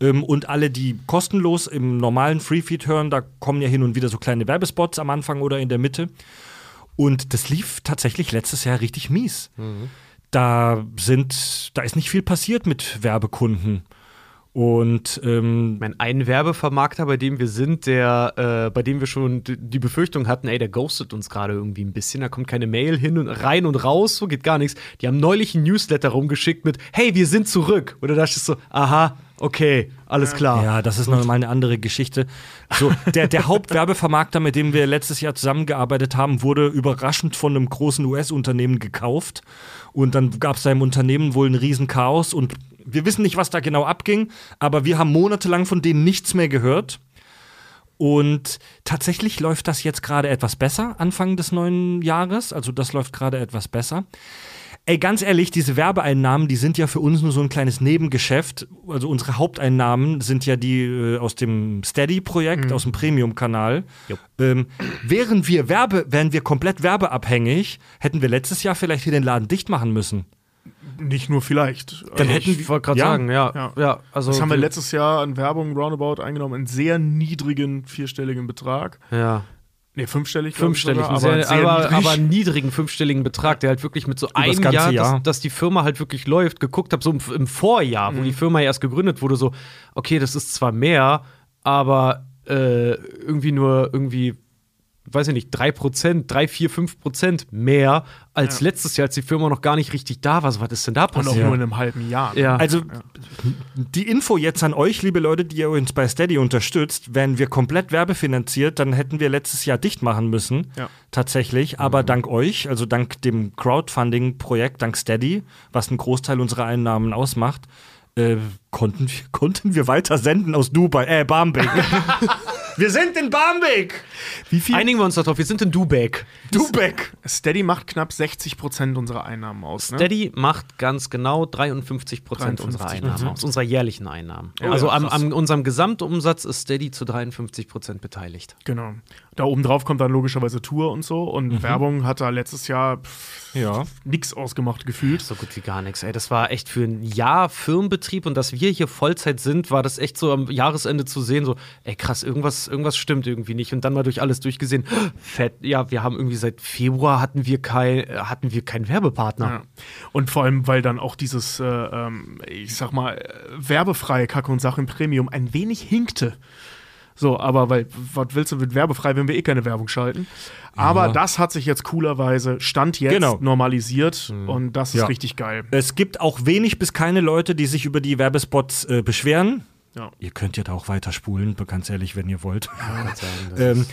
Ähm, und alle, die kostenlos im normalen Free-Feed hören, da kommen ja hin und wieder so kleine Werbespots am Anfang oder in der Mitte. Und das lief tatsächlich letztes Jahr richtig mies. Da sind, da ist nicht viel passiert mit Werbekunden. Und ähm, Ich meine, ein Werbevermarkter, bei dem wir sind, der, äh, bei dem wir schon die Befürchtung hatten, ey, der ghostet uns gerade irgendwie ein bisschen, da kommt keine Mail hin und rein und raus, so geht gar nichts. Die haben neulich ein Newsletter rumgeschickt mit, hey, wir sind zurück. Oder da ist so, aha, okay, alles klar. Ja, das ist noch mal eine andere Geschichte. So, der, der Hauptwerbevermarkter, mit dem wir letztes Jahr zusammengearbeitet haben, wurde überraschend von einem großen US-Unternehmen gekauft. Und dann gab es da im Unternehmen wohl ein Riesenchaos. Und wir wissen nicht, was da genau abging, aber wir haben monatelang von denen nichts mehr gehört. Und tatsächlich läuft das jetzt gerade etwas besser, Anfang des neuen Jahres. Also das läuft gerade etwas besser. Ey, ganz ehrlich, diese Werbeeinnahmen, die sind ja für uns nur so ein kleines Nebengeschäft. Also unsere Haupteinnahmen sind ja die äh, aus dem Steady-Projekt, aus dem Premium-Kanal. Ähm, wären wir Werbe, wären wir komplett werbeabhängig, hätten wir letztes Jahr vielleicht hier den Laden dicht machen müssen. Nicht nur vielleicht. Dann Also, hätten Ich wollte gerade Ja. sagen, ja, Ja. ja. also das haben wir letztes Jahr an Werbung roundabout eingenommen, einen sehr niedrigen vierstelligen Betrag. ja. Nee, fünfstellig. Fünfstellig, sogar, aber sehr aber, niedrig. aber einen niedrigen fünfstelligen Betrag, der halt wirklich mit so das einem Jahr, Jahr. Dass, dass die Firma halt wirklich läuft, geguckt habe, so im, im Vorjahr, wo die Firma ja erst gegründet wurde, so, okay, das ist zwar mehr, aber äh, irgendwie nur irgendwie, weiß ich nicht, 3%, 3, 4, 5% mehr als letztes Jahr, als die Firma noch gar nicht richtig da war. So, was ist denn da Und auch passiert? nur in einem halben Jahr. Ja. Also, die Info jetzt an euch, liebe Leute, die ihr uns bei Steady unterstützt, wären wir komplett werbefinanziert, dann hätten wir letztes Jahr dicht machen müssen. Ja. Tatsächlich. Aber dank euch, also dank dem Crowdfunding-Projekt, dank Steady, was einen Großteil unserer Einnahmen ausmacht, äh, konnten, wir, konnten wir weiter senden aus Dubai, äh, Barmbek. wir sind in Barmbek! Wie viel? Einigen wir uns darauf, wir sind in Dubeck. Dubeck! Steady macht knapp 60 Prozent unserer Einnahmen aus. Ne? Steady macht ganz genau 53 Prozent 53, unserer Einnahmen aus, unserer jährlichen Einnahmen. Oh also ja, am, am unserem Gesamtumsatz ist Steady zu 53 Prozent beteiligt. Genau. Da oben drauf kommt dann logischerweise Tour und so. Und Mhm. Werbung hat da letztes Jahr pff, Ja. nix ausgemacht gefühlt. So gut wie gar nichts. Ey, das war echt für ein Jahr Firmenbetrieb und dass wir hier Vollzeit sind, war das echt so am Jahresende zu sehen, so, ey krass, irgendwas, irgendwas stimmt irgendwie nicht. Und dann mal durch alles durchgesehen, fett, ja, wir haben irgendwie seit Februar hatten wir kein, hatten wir keinen Werbepartner. Ja. Und vor allem, weil dann auch dieses, äh, ähm, ich sag mal, äh, werbefreie Kacke und Sache im Premium ein wenig hinkte. So, aber weil, was willst du mit werbefrei, wenn wir eh keine Werbung schalten? Aber das hat sich jetzt coolerweise, Stand jetzt, Genau. normalisiert und das ist Ja. richtig geil. Es gibt auch wenig bis keine Leute, die sich über die Werbespots äh, beschweren. Ja. Ihr könnt ja da auch weiter spulen, ganz ehrlich, wenn ihr wollt. Ähm,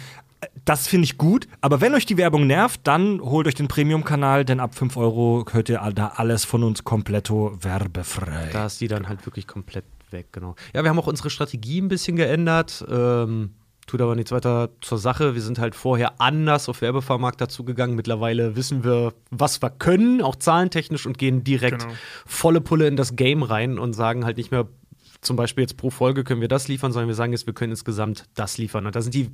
das finde ich gut, aber wenn euch die Werbung nervt, dann holt euch den Premium-Kanal, denn ab 5 Euro hört ihr da alles von uns kompletto werbefrei. Da ist die dann halt wirklich komplett weg, genau. Ja, wir haben auch unsere Strategie ein bisschen geändert. Ähm, tut aber nichts weiter zur Sache. Wir sind halt vorher anders auf Werbevermarkter zugegangen. Mittlerweile wissen wir, was wir können, auch zahlentechnisch, und gehen direkt Genau. volle Pulle in das Game rein und sagen halt nicht mehr, zum Beispiel jetzt pro Folge können wir das liefern, sondern wir sagen jetzt, wir können insgesamt das liefern. Und da sind die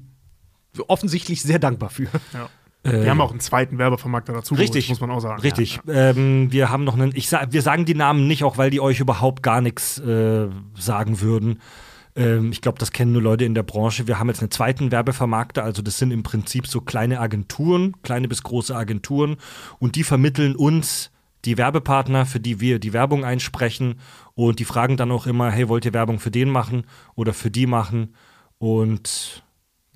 offensichtlich sehr dankbar für. Ja. Wir haben auch einen zweiten Werbevermarkter dazu, Richtig, muss man auch sagen. Richtig. Ähm, wir haben noch einen. Ich sag, wir sagen die Namen nicht, auch weil die euch überhaupt gar nichts äh, sagen würden. Ähm, ich glaube, das kennen nur Leute in der Branche. Wir haben jetzt einen zweiten Werbevermarkter, also das sind im Prinzip so kleine Agenturen, kleine bis große Agenturen, und die vermitteln uns die Werbepartner, für die wir die Werbung einsprechen, und die fragen dann auch immer: Hey, wollt ihr Werbung für den machen oder für die machen? Und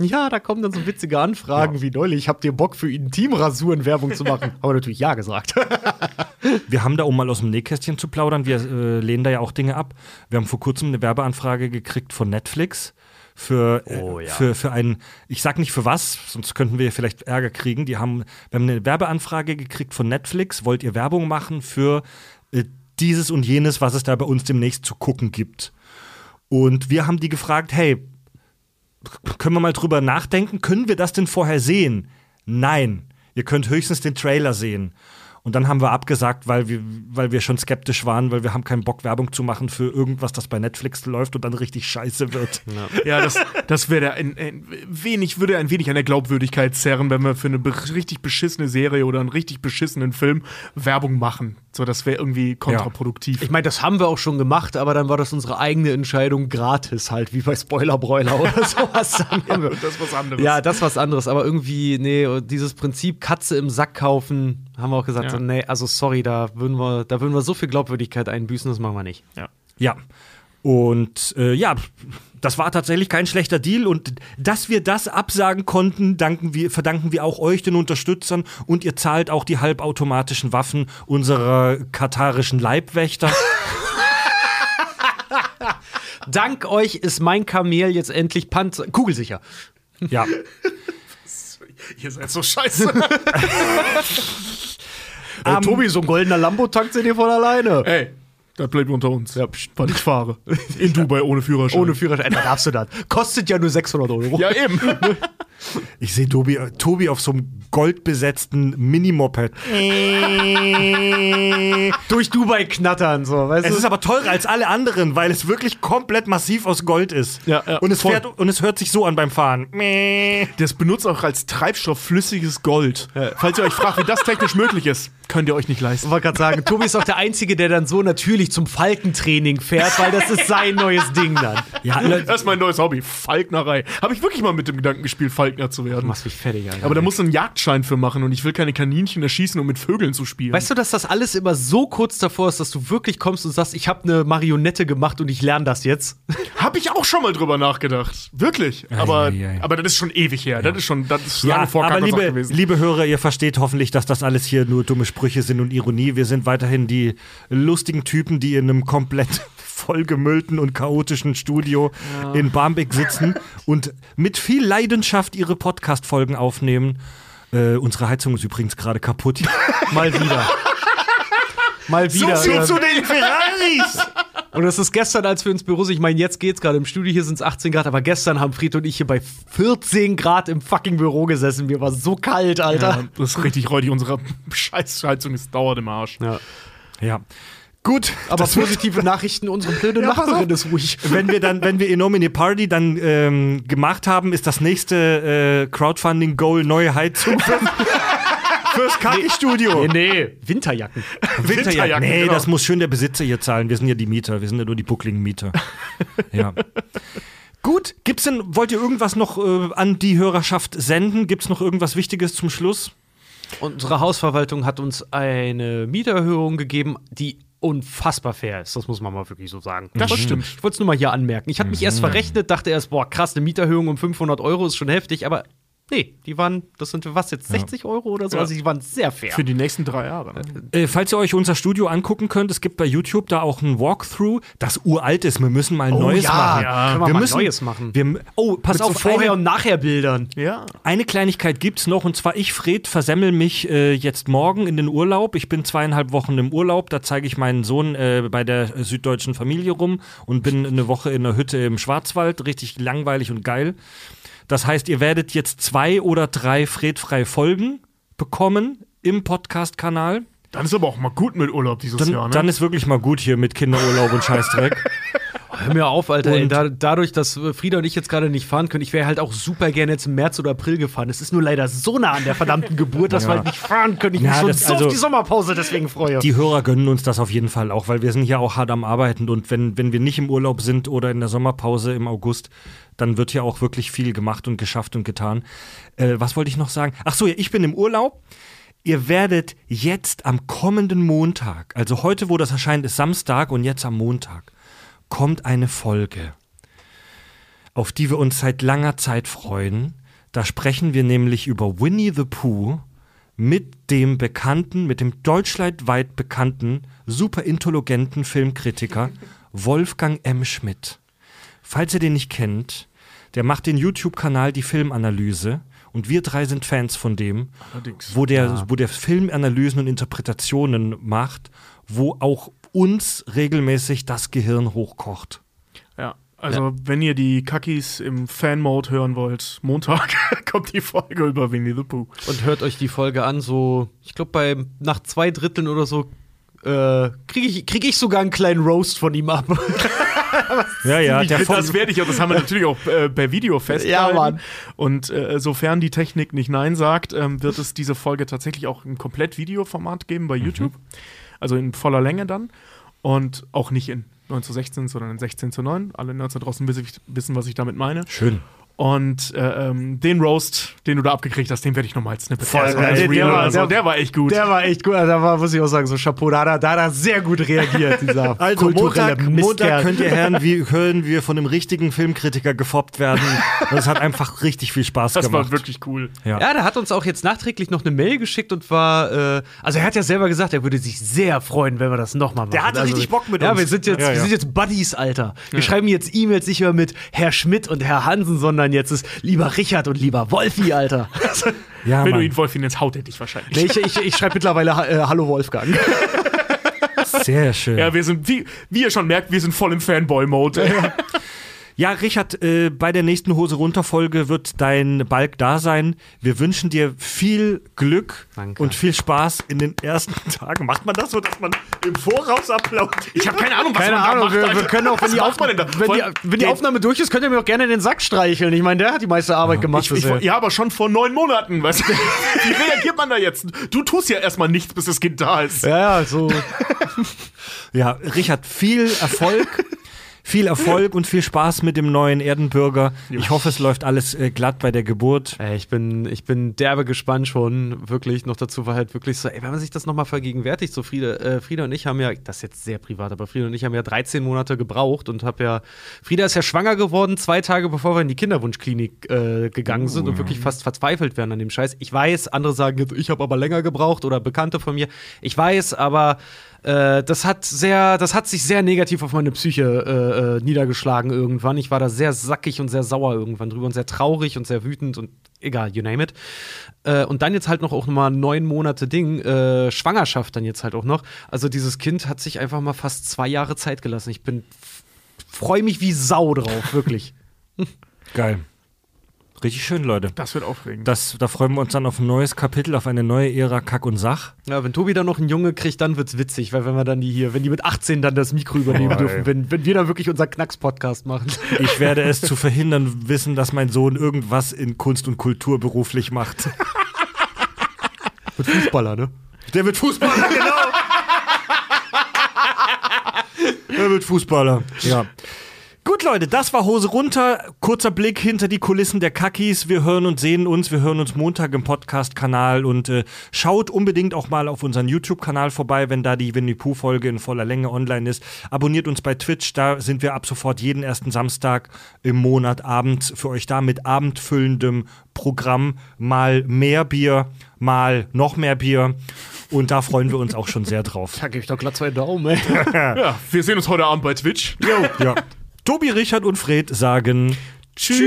Ja, da kommen dann so witzige Anfragen wie neulich. Habt ihr Bock für Intimrasuren Werbung zu machen? Haben wir natürlich ja gesagt. Wir haben da, um mal aus dem Nähkästchen zu plaudern, wir äh, lehnen da ja auch Dinge ab. Wir haben vor kurzem eine Werbeanfrage gekriegt von Netflix für, äh, Oh, ja. für, für ein, ich sag nicht für was, sonst könnten wir vielleicht Ärger kriegen. Die haben, wir haben eine Werbeanfrage gekriegt von Netflix, wollt ihr Werbung machen für äh, dieses und jenes, was es da bei uns demnächst zu gucken gibt. Und wir haben die gefragt, hey, können wir mal drüber nachdenken, können wir das denn vorher sehen? Nein, ihr könnt höchstens den Trailer sehen. Und dann haben wir abgesagt, weil wir, weil wir schon skeptisch waren, weil wir haben keinen Bock, Werbung zu machen für irgendwas, das bei Netflix läuft und dann richtig scheiße wird. Ja, das, das wäre ein, ein wenig, würde ein wenig an der Glaubwürdigkeit zerren, wenn wir für eine richtig beschissene Serie oder einen richtig beschissenen Film Werbung machen. So, das wäre irgendwie kontraproduktiv. Ich meine, das haben wir auch schon gemacht, aber dann war das unsere eigene Entscheidung gratis halt, wie bei Spoiler Broiler oder sowas. Das ist was anderes. Ja, das ist was anderes, aber irgendwie, nee, dieses Prinzip Katze im Sack kaufen, haben wir auch gesagt, Ja. so, nee, also sorry, da würden wir, da würden wir so viel Glaubwürdigkeit einbüßen, das machen wir nicht. Ja. Und äh, ja, das war tatsächlich kein schlechter Deal. Und dass wir das absagen konnten, danken wir, verdanken wir auch euch, den Unterstützern. Und ihr zahlt auch die halbautomatischen Waffen unserer katarischen Leibwächter. Dank euch ist mein Kamel jetzt endlich Panzer kugelsicher. ja. Ihr seid so scheiße. Äh, Tobi, so ein goldener Lambo tankt sie dir von alleine. Ey, das bleibt unter uns. Ja, weil ich fahre. In Dubai ohne Führerschein. Ohne Führerschein, da darfst du das. Kostet ja nur 600 Euro. Ja, eben. Ich sehe Tobi, Tobi auf so einem goldbesetzten Minimoped. Durch Dubai knattern, so, weißt Es du? ist aber teurer als alle anderen, weil es wirklich komplett massiv aus Gold ist. Ja, ja, und, es voll. fährt, und es hört sich so an beim Fahren. Das benutzt auch als Treibstoff flüssiges Gold. Falls ihr euch fragt, wie das technisch möglich ist, könnt ihr euch nicht leisten. Ich wollte gerade sagen, Tobi ist auch der Einzige, der dann so natürlich zum Falkentraining fährt, weil das ist sein neues Ding dann. Ja, Das ist mein neues Hobby, Falknerei. Habe ich wirklich mal mit dem Gedanken gespielt, Falkner zu werden. Machst mich fertig, Alter. Aber da musst du einen Jagdschein für machen und ich will keine Kaninchen erschießen, um mit Vögeln zu spielen. Weißt du, dass das alles immer so kurz davor ist, dass du wirklich kommst und sagst, ich habe eine Marionette gemacht und ich lerne das jetzt? Habe ich auch schon mal drüber nachgedacht. Wirklich. Aber, ja, ja. aber das ist schon ewig her. Das ist schon das ist Ja, lange vor aber liebe, gewesen. liebe Hörer, ihr versteht hoffentlich, dass das alles hier nur dumme Sprüche sind und Ironie. Wir sind weiterhin die lustigen Typen, die in einem komplett vollgemüllten und chaotischen Studio in Barmbek sitzen und mit viel Leidenschaft ihre Podcast-Folgen aufnehmen. Äh, unsere Heizung ist übrigens gerade kaputt. Mal wieder. Mal wieder. so ja. zu den Ferraris! Und das ist gestern, als wir ins Büro sind. Ich meine, jetzt geht's gerade im Studio, hier sind es 18 Grad, aber gestern haben Fried und ich hier bei 14 Grad im fucking Büro gesessen. Mir war so kalt, Alter. ja, das ist richtig räudig. Unsere Scheißheizung ist dauert im Arsch. Ja. Ja. Gut, Aber positive Nachrichten, unsere blöde Ja, Nachbarin ist ruhig. wenn wir dann, wenn wir Enomine Party dann ähm, gemacht haben, ist das nächste äh, Crowdfunding-Goal neue Heizung für, fürs Kaki-Studio. Nee, nee, Winterjacken. Winterjacken. Winterjacken, Nee, genau. das muss schön der Besitzer hier zahlen. Wir sind ja die Mieter, wir sind ja nur die buckligen Mieter. ja. Gut, gibt's denn, wollt ihr irgendwas noch äh, an die Hörerschaft senden? Gibt's noch irgendwas Wichtiges zum Schluss? Unsere Hausverwaltung hat uns eine Mieterhöhung gegeben, die unfassbar fair ist. Das muss man mal wirklich so sagen. Das Ich stimmt. Ich wollte es nur mal hier anmerken. Ich hatte mich erst verrechnet, dachte erst, boah, krass, eine Mieterhöhung um 500 Euro ist schon heftig, aber nee, die waren, das sind was jetzt, 60 Euro oder so? Ja. Also die waren sehr fair. Für die nächsten drei Jahre. Ne? Äh, falls ihr euch unser Studio angucken könnt, es gibt bei YouTube da auch ein Walkthrough, das uralt ist. Wir müssen mal ein neues ja, machen. können wir wir mal müssen, Neues machen. Wir, oh, pass Mit so auf, Vorher- eine, und Nachher-Bildern. Ja. eine Kleinigkeit gibt's noch und zwar ich, Fred, versemmel mich äh, jetzt morgen in den Urlaub. Ich bin zweieinhalb Wochen im Urlaub. Da zeige ich meinen Sohn äh, bei der äh, süddeutschen Familie rum und bin eine Woche in einer Hütte im Schwarzwald. Richtig langweilig und geil. Das heißt, ihr werdet jetzt zwei oder drei Fredfrei Folgen bekommen im Podcast-Kanal. Dann ist aber auch mal gut mit Urlaub dieses Dann, Jahr. Ne? dann ist wirklich mal gut hier mit Kinderurlaub und Scheißdreck. Hör mir auf, Alter. Ey, Und- da, dadurch, dass äh, Frieda und ich jetzt gerade nicht fahren können, ich wäre halt auch super gerne jetzt im März oder April gefahren. Es ist nur leider so nah an der verdammten Geburt, dass wir halt nicht fahren können. Ich Ja, mich schon das- so also- auf die Sommerpause deswegen freue. Die Hörer gönnen uns das auf jeden Fall auch, weil wir sind hier auch hart am Arbeiten und wenn, wenn wir nicht im Urlaub sind oder in der Sommerpause im August, dann wird ja auch wirklich viel gemacht und geschafft und getan. Äh, was wollte ich noch sagen? Ach so, ja, ich bin im Urlaub. Ihr werdet jetzt am kommenden Montag, also heute, wo das erscheint, ist Samstag und jetzt am Montag, kommt eine Folge auf die wir uns seit langer Zeit freuen. Da sprechen wir nämlich über Winnie the Pooh mit dem bekannten, mit dem deutschlandweit bekannten, super intelligenten Filmkritiker Wolfgang M. Schmidt. Falls ihr den nicht kennt, der macht den YouTube-Kanal Die Filmanalyse und wir drei sind Fans von dem, Allerdings. wo der, wo der Filmanalysen und Interpretationen macht, wo auch uns regelmäßig das Gehirn hochkocht. Ja. Also, wenn ihr die Kakis im Fan-Mode hören wollt, Montag kommt die Folge über Winnie the Pooh. Und hört euch die Folge an, so, ich glaube, bei nach zwei Dritteln oder so äh, kriege ich, krieg ich sogar einen kleinen Roast von ihm ab. Ja, ja, der das werde ich auch, das haben wir natürlich auch äh, per Video festgehalten. Ja, Mann. Und äh, sofern die Technik nicht Nein sagt, ähm, wird es diese Folge tatsächlich auch im komplett Videoformat geben bei YouTube. Also in voller Länge dann. Und auch nicht in 9 zu 16, sondern in 16 zu 9. Alle Nerds da draußen wissen, was ich damit meine. Schön. Und äh, ähm, den Roast, den du da abgekriegt hast, den werde ich nochmal als Snippet Voll also geil. als Der Reel war- oder so. der- der war echt gut. Der war echt gut. Also, Da war, muss ich auch sagen, so Chapeau, da hat er, da hat er sehr gut reagiert, dieser Also kulturelle Montag, Montag Mistkerl. könnt ihr hören, wie hören wir von einem richtigen Filmkritiker gefoppt werden. Das hat einfach richtig viel Spaß das gemacht. war wirklich cool. ja. Ja, der hat uns auch jetzt nachträglich noch eine Mail geschickt und war, äh, also er hat ja selber gesagt, er würde sich sehr freuen, wenn wir das nochmal machen. Der hatte also, richtig Bock mit ja, uns. wir sind jetzt, Ja, ja. wir sind jetzt Buddies, Alter. Wir schreiben jetzt E-Mails nicht mehr mit Herr Schmidt und Herr Hansen, sondern jetzt ist lieber Richard und lieber Wolfi, Alter. ja, Wenn du Mann. ihn Wolf jetzt haut er dich wahrscheinlich. Nee, ich ich, ich schreibe mittlerweile äh, Hallo Wolfgang. Sehr schön. Ja, wir sind, wie, wie ihr schon merkt, wir sind voll im Fanboy-Mode. Ja, Richard, äh, bei der nächsten Hose runter Folge wird dein Balk da sein. Wir wünschen dir viel Glück Danke. und viel Spaß in den ersten Tagen. Macht man das so, dass man im Voraus applaudiert? Ich habe keine Ahnung, was Keine man da Ahnung, macht. wir, wir Alter. können auch, wenn die, da? wenn die, wenn die Aufnahme durch ist, könnt ihr mir auch gerne in den Sack streicheln. Ich meine, der hat die meiste Arbeit gemacht Ich, ich, ja, aber schon vor neun Monaten. Weißt du? Wie reagiert man da jetzt? Du tust ja erstmal nichts, bis das Kind da ist. ja, ja, so. Ja, Richard, viel Erfolg. Viel Erfolg und viel Spaß mit dem neuen Erdenbürger. Ich hoffe, es läuft alles äh, glatt bei der Geburt. Ey, ich bin, ich bin derbe gespannt schon, wirklich. Noch dazu war halt wirklich so, ey, wenn man sich das nochmal vergegenwärtigt, so Frieda, äh, Frieda und ich haben ja, das ist jetzt sehr privat, aber Frieda und ich haben ja 13 Monate gebraucht und hab ja, Frieda ist ja schwanger geworden, zwei Tage bevor wir in die Kinderwunschklinik äh, gegangen sind und wirklich fast verzweifelt werden an dem Scheiß. Ich weiß, andere sagen jetzt, ich habe aber länger gebraucht oder Bekannte von mir. Ich weiß, aber äh, das hat sehr, das hat sich sehr negativ auf meine Psyche äh, äh, niedergeschlagen irgendwann. Ich war da sehr sackig und sehr sauer irgendwann drüber und sehr traurig und sehr wütend und egal, you name it. Äh, und dann jetzt halt noch auch nochmal neun Monate Ding, äh, Schwangerschaft dann jetzt halt auch noch. Also dieses Kind hat sich einfach mal fast zwei Jahre Zeit gelassen. Ich bin, freue mich wie Sau drauf, wirklich. Geil. Richtig schön, Leute. Das wird aufregend. Das, da freuen wir uns dann auf ein neues Kapitel, auf eine neue Ära Kack und Sach. Ja, wenn Tobi dann noch einen Junge kriegt, dann wird's witzig, weil wenn wir dann die hier, wenn die mit 18 dann das Mikro übernehmen Boah, dürfen, wenn, wenn wir dann wirklich unseren Knacks-Podcast machen. Ich werde es zu verhindern wissen, dass mein Sohn irgendwas in Kunst und Kultur beruflich macht. Mit Fußballer, ne? Der wird Fußballer, genau. Der wird Fußballer, ja. Gut, Leute, das war Hose runter. Kurzer Blick hinter die Kulissen der Kackis. Wir hören und sehen uns. Wir hören uns Montag im Podcast-Kanal und äh, schaut unbedingt auch mal auf unseren YouTube-Kanal vorbei, wenn da die Winnie Pooh-Folge in voller Länge online ist. Abonniert uns bei Twitch. Da sind wir ab sofort jeden ersten Samstag im Monat abends für euch da mit abendfüllendem Programm. Mal mehr Bier, mal noch mehr Bier. Und da freuen wir uns auch schon sehr drauf. Da gebe ich doch glatt zwei Daumen, ey. ja, wir sehen uns heute Abend bei Twitch. Ja. Tobi, Richard und Fred sagen Tschüss.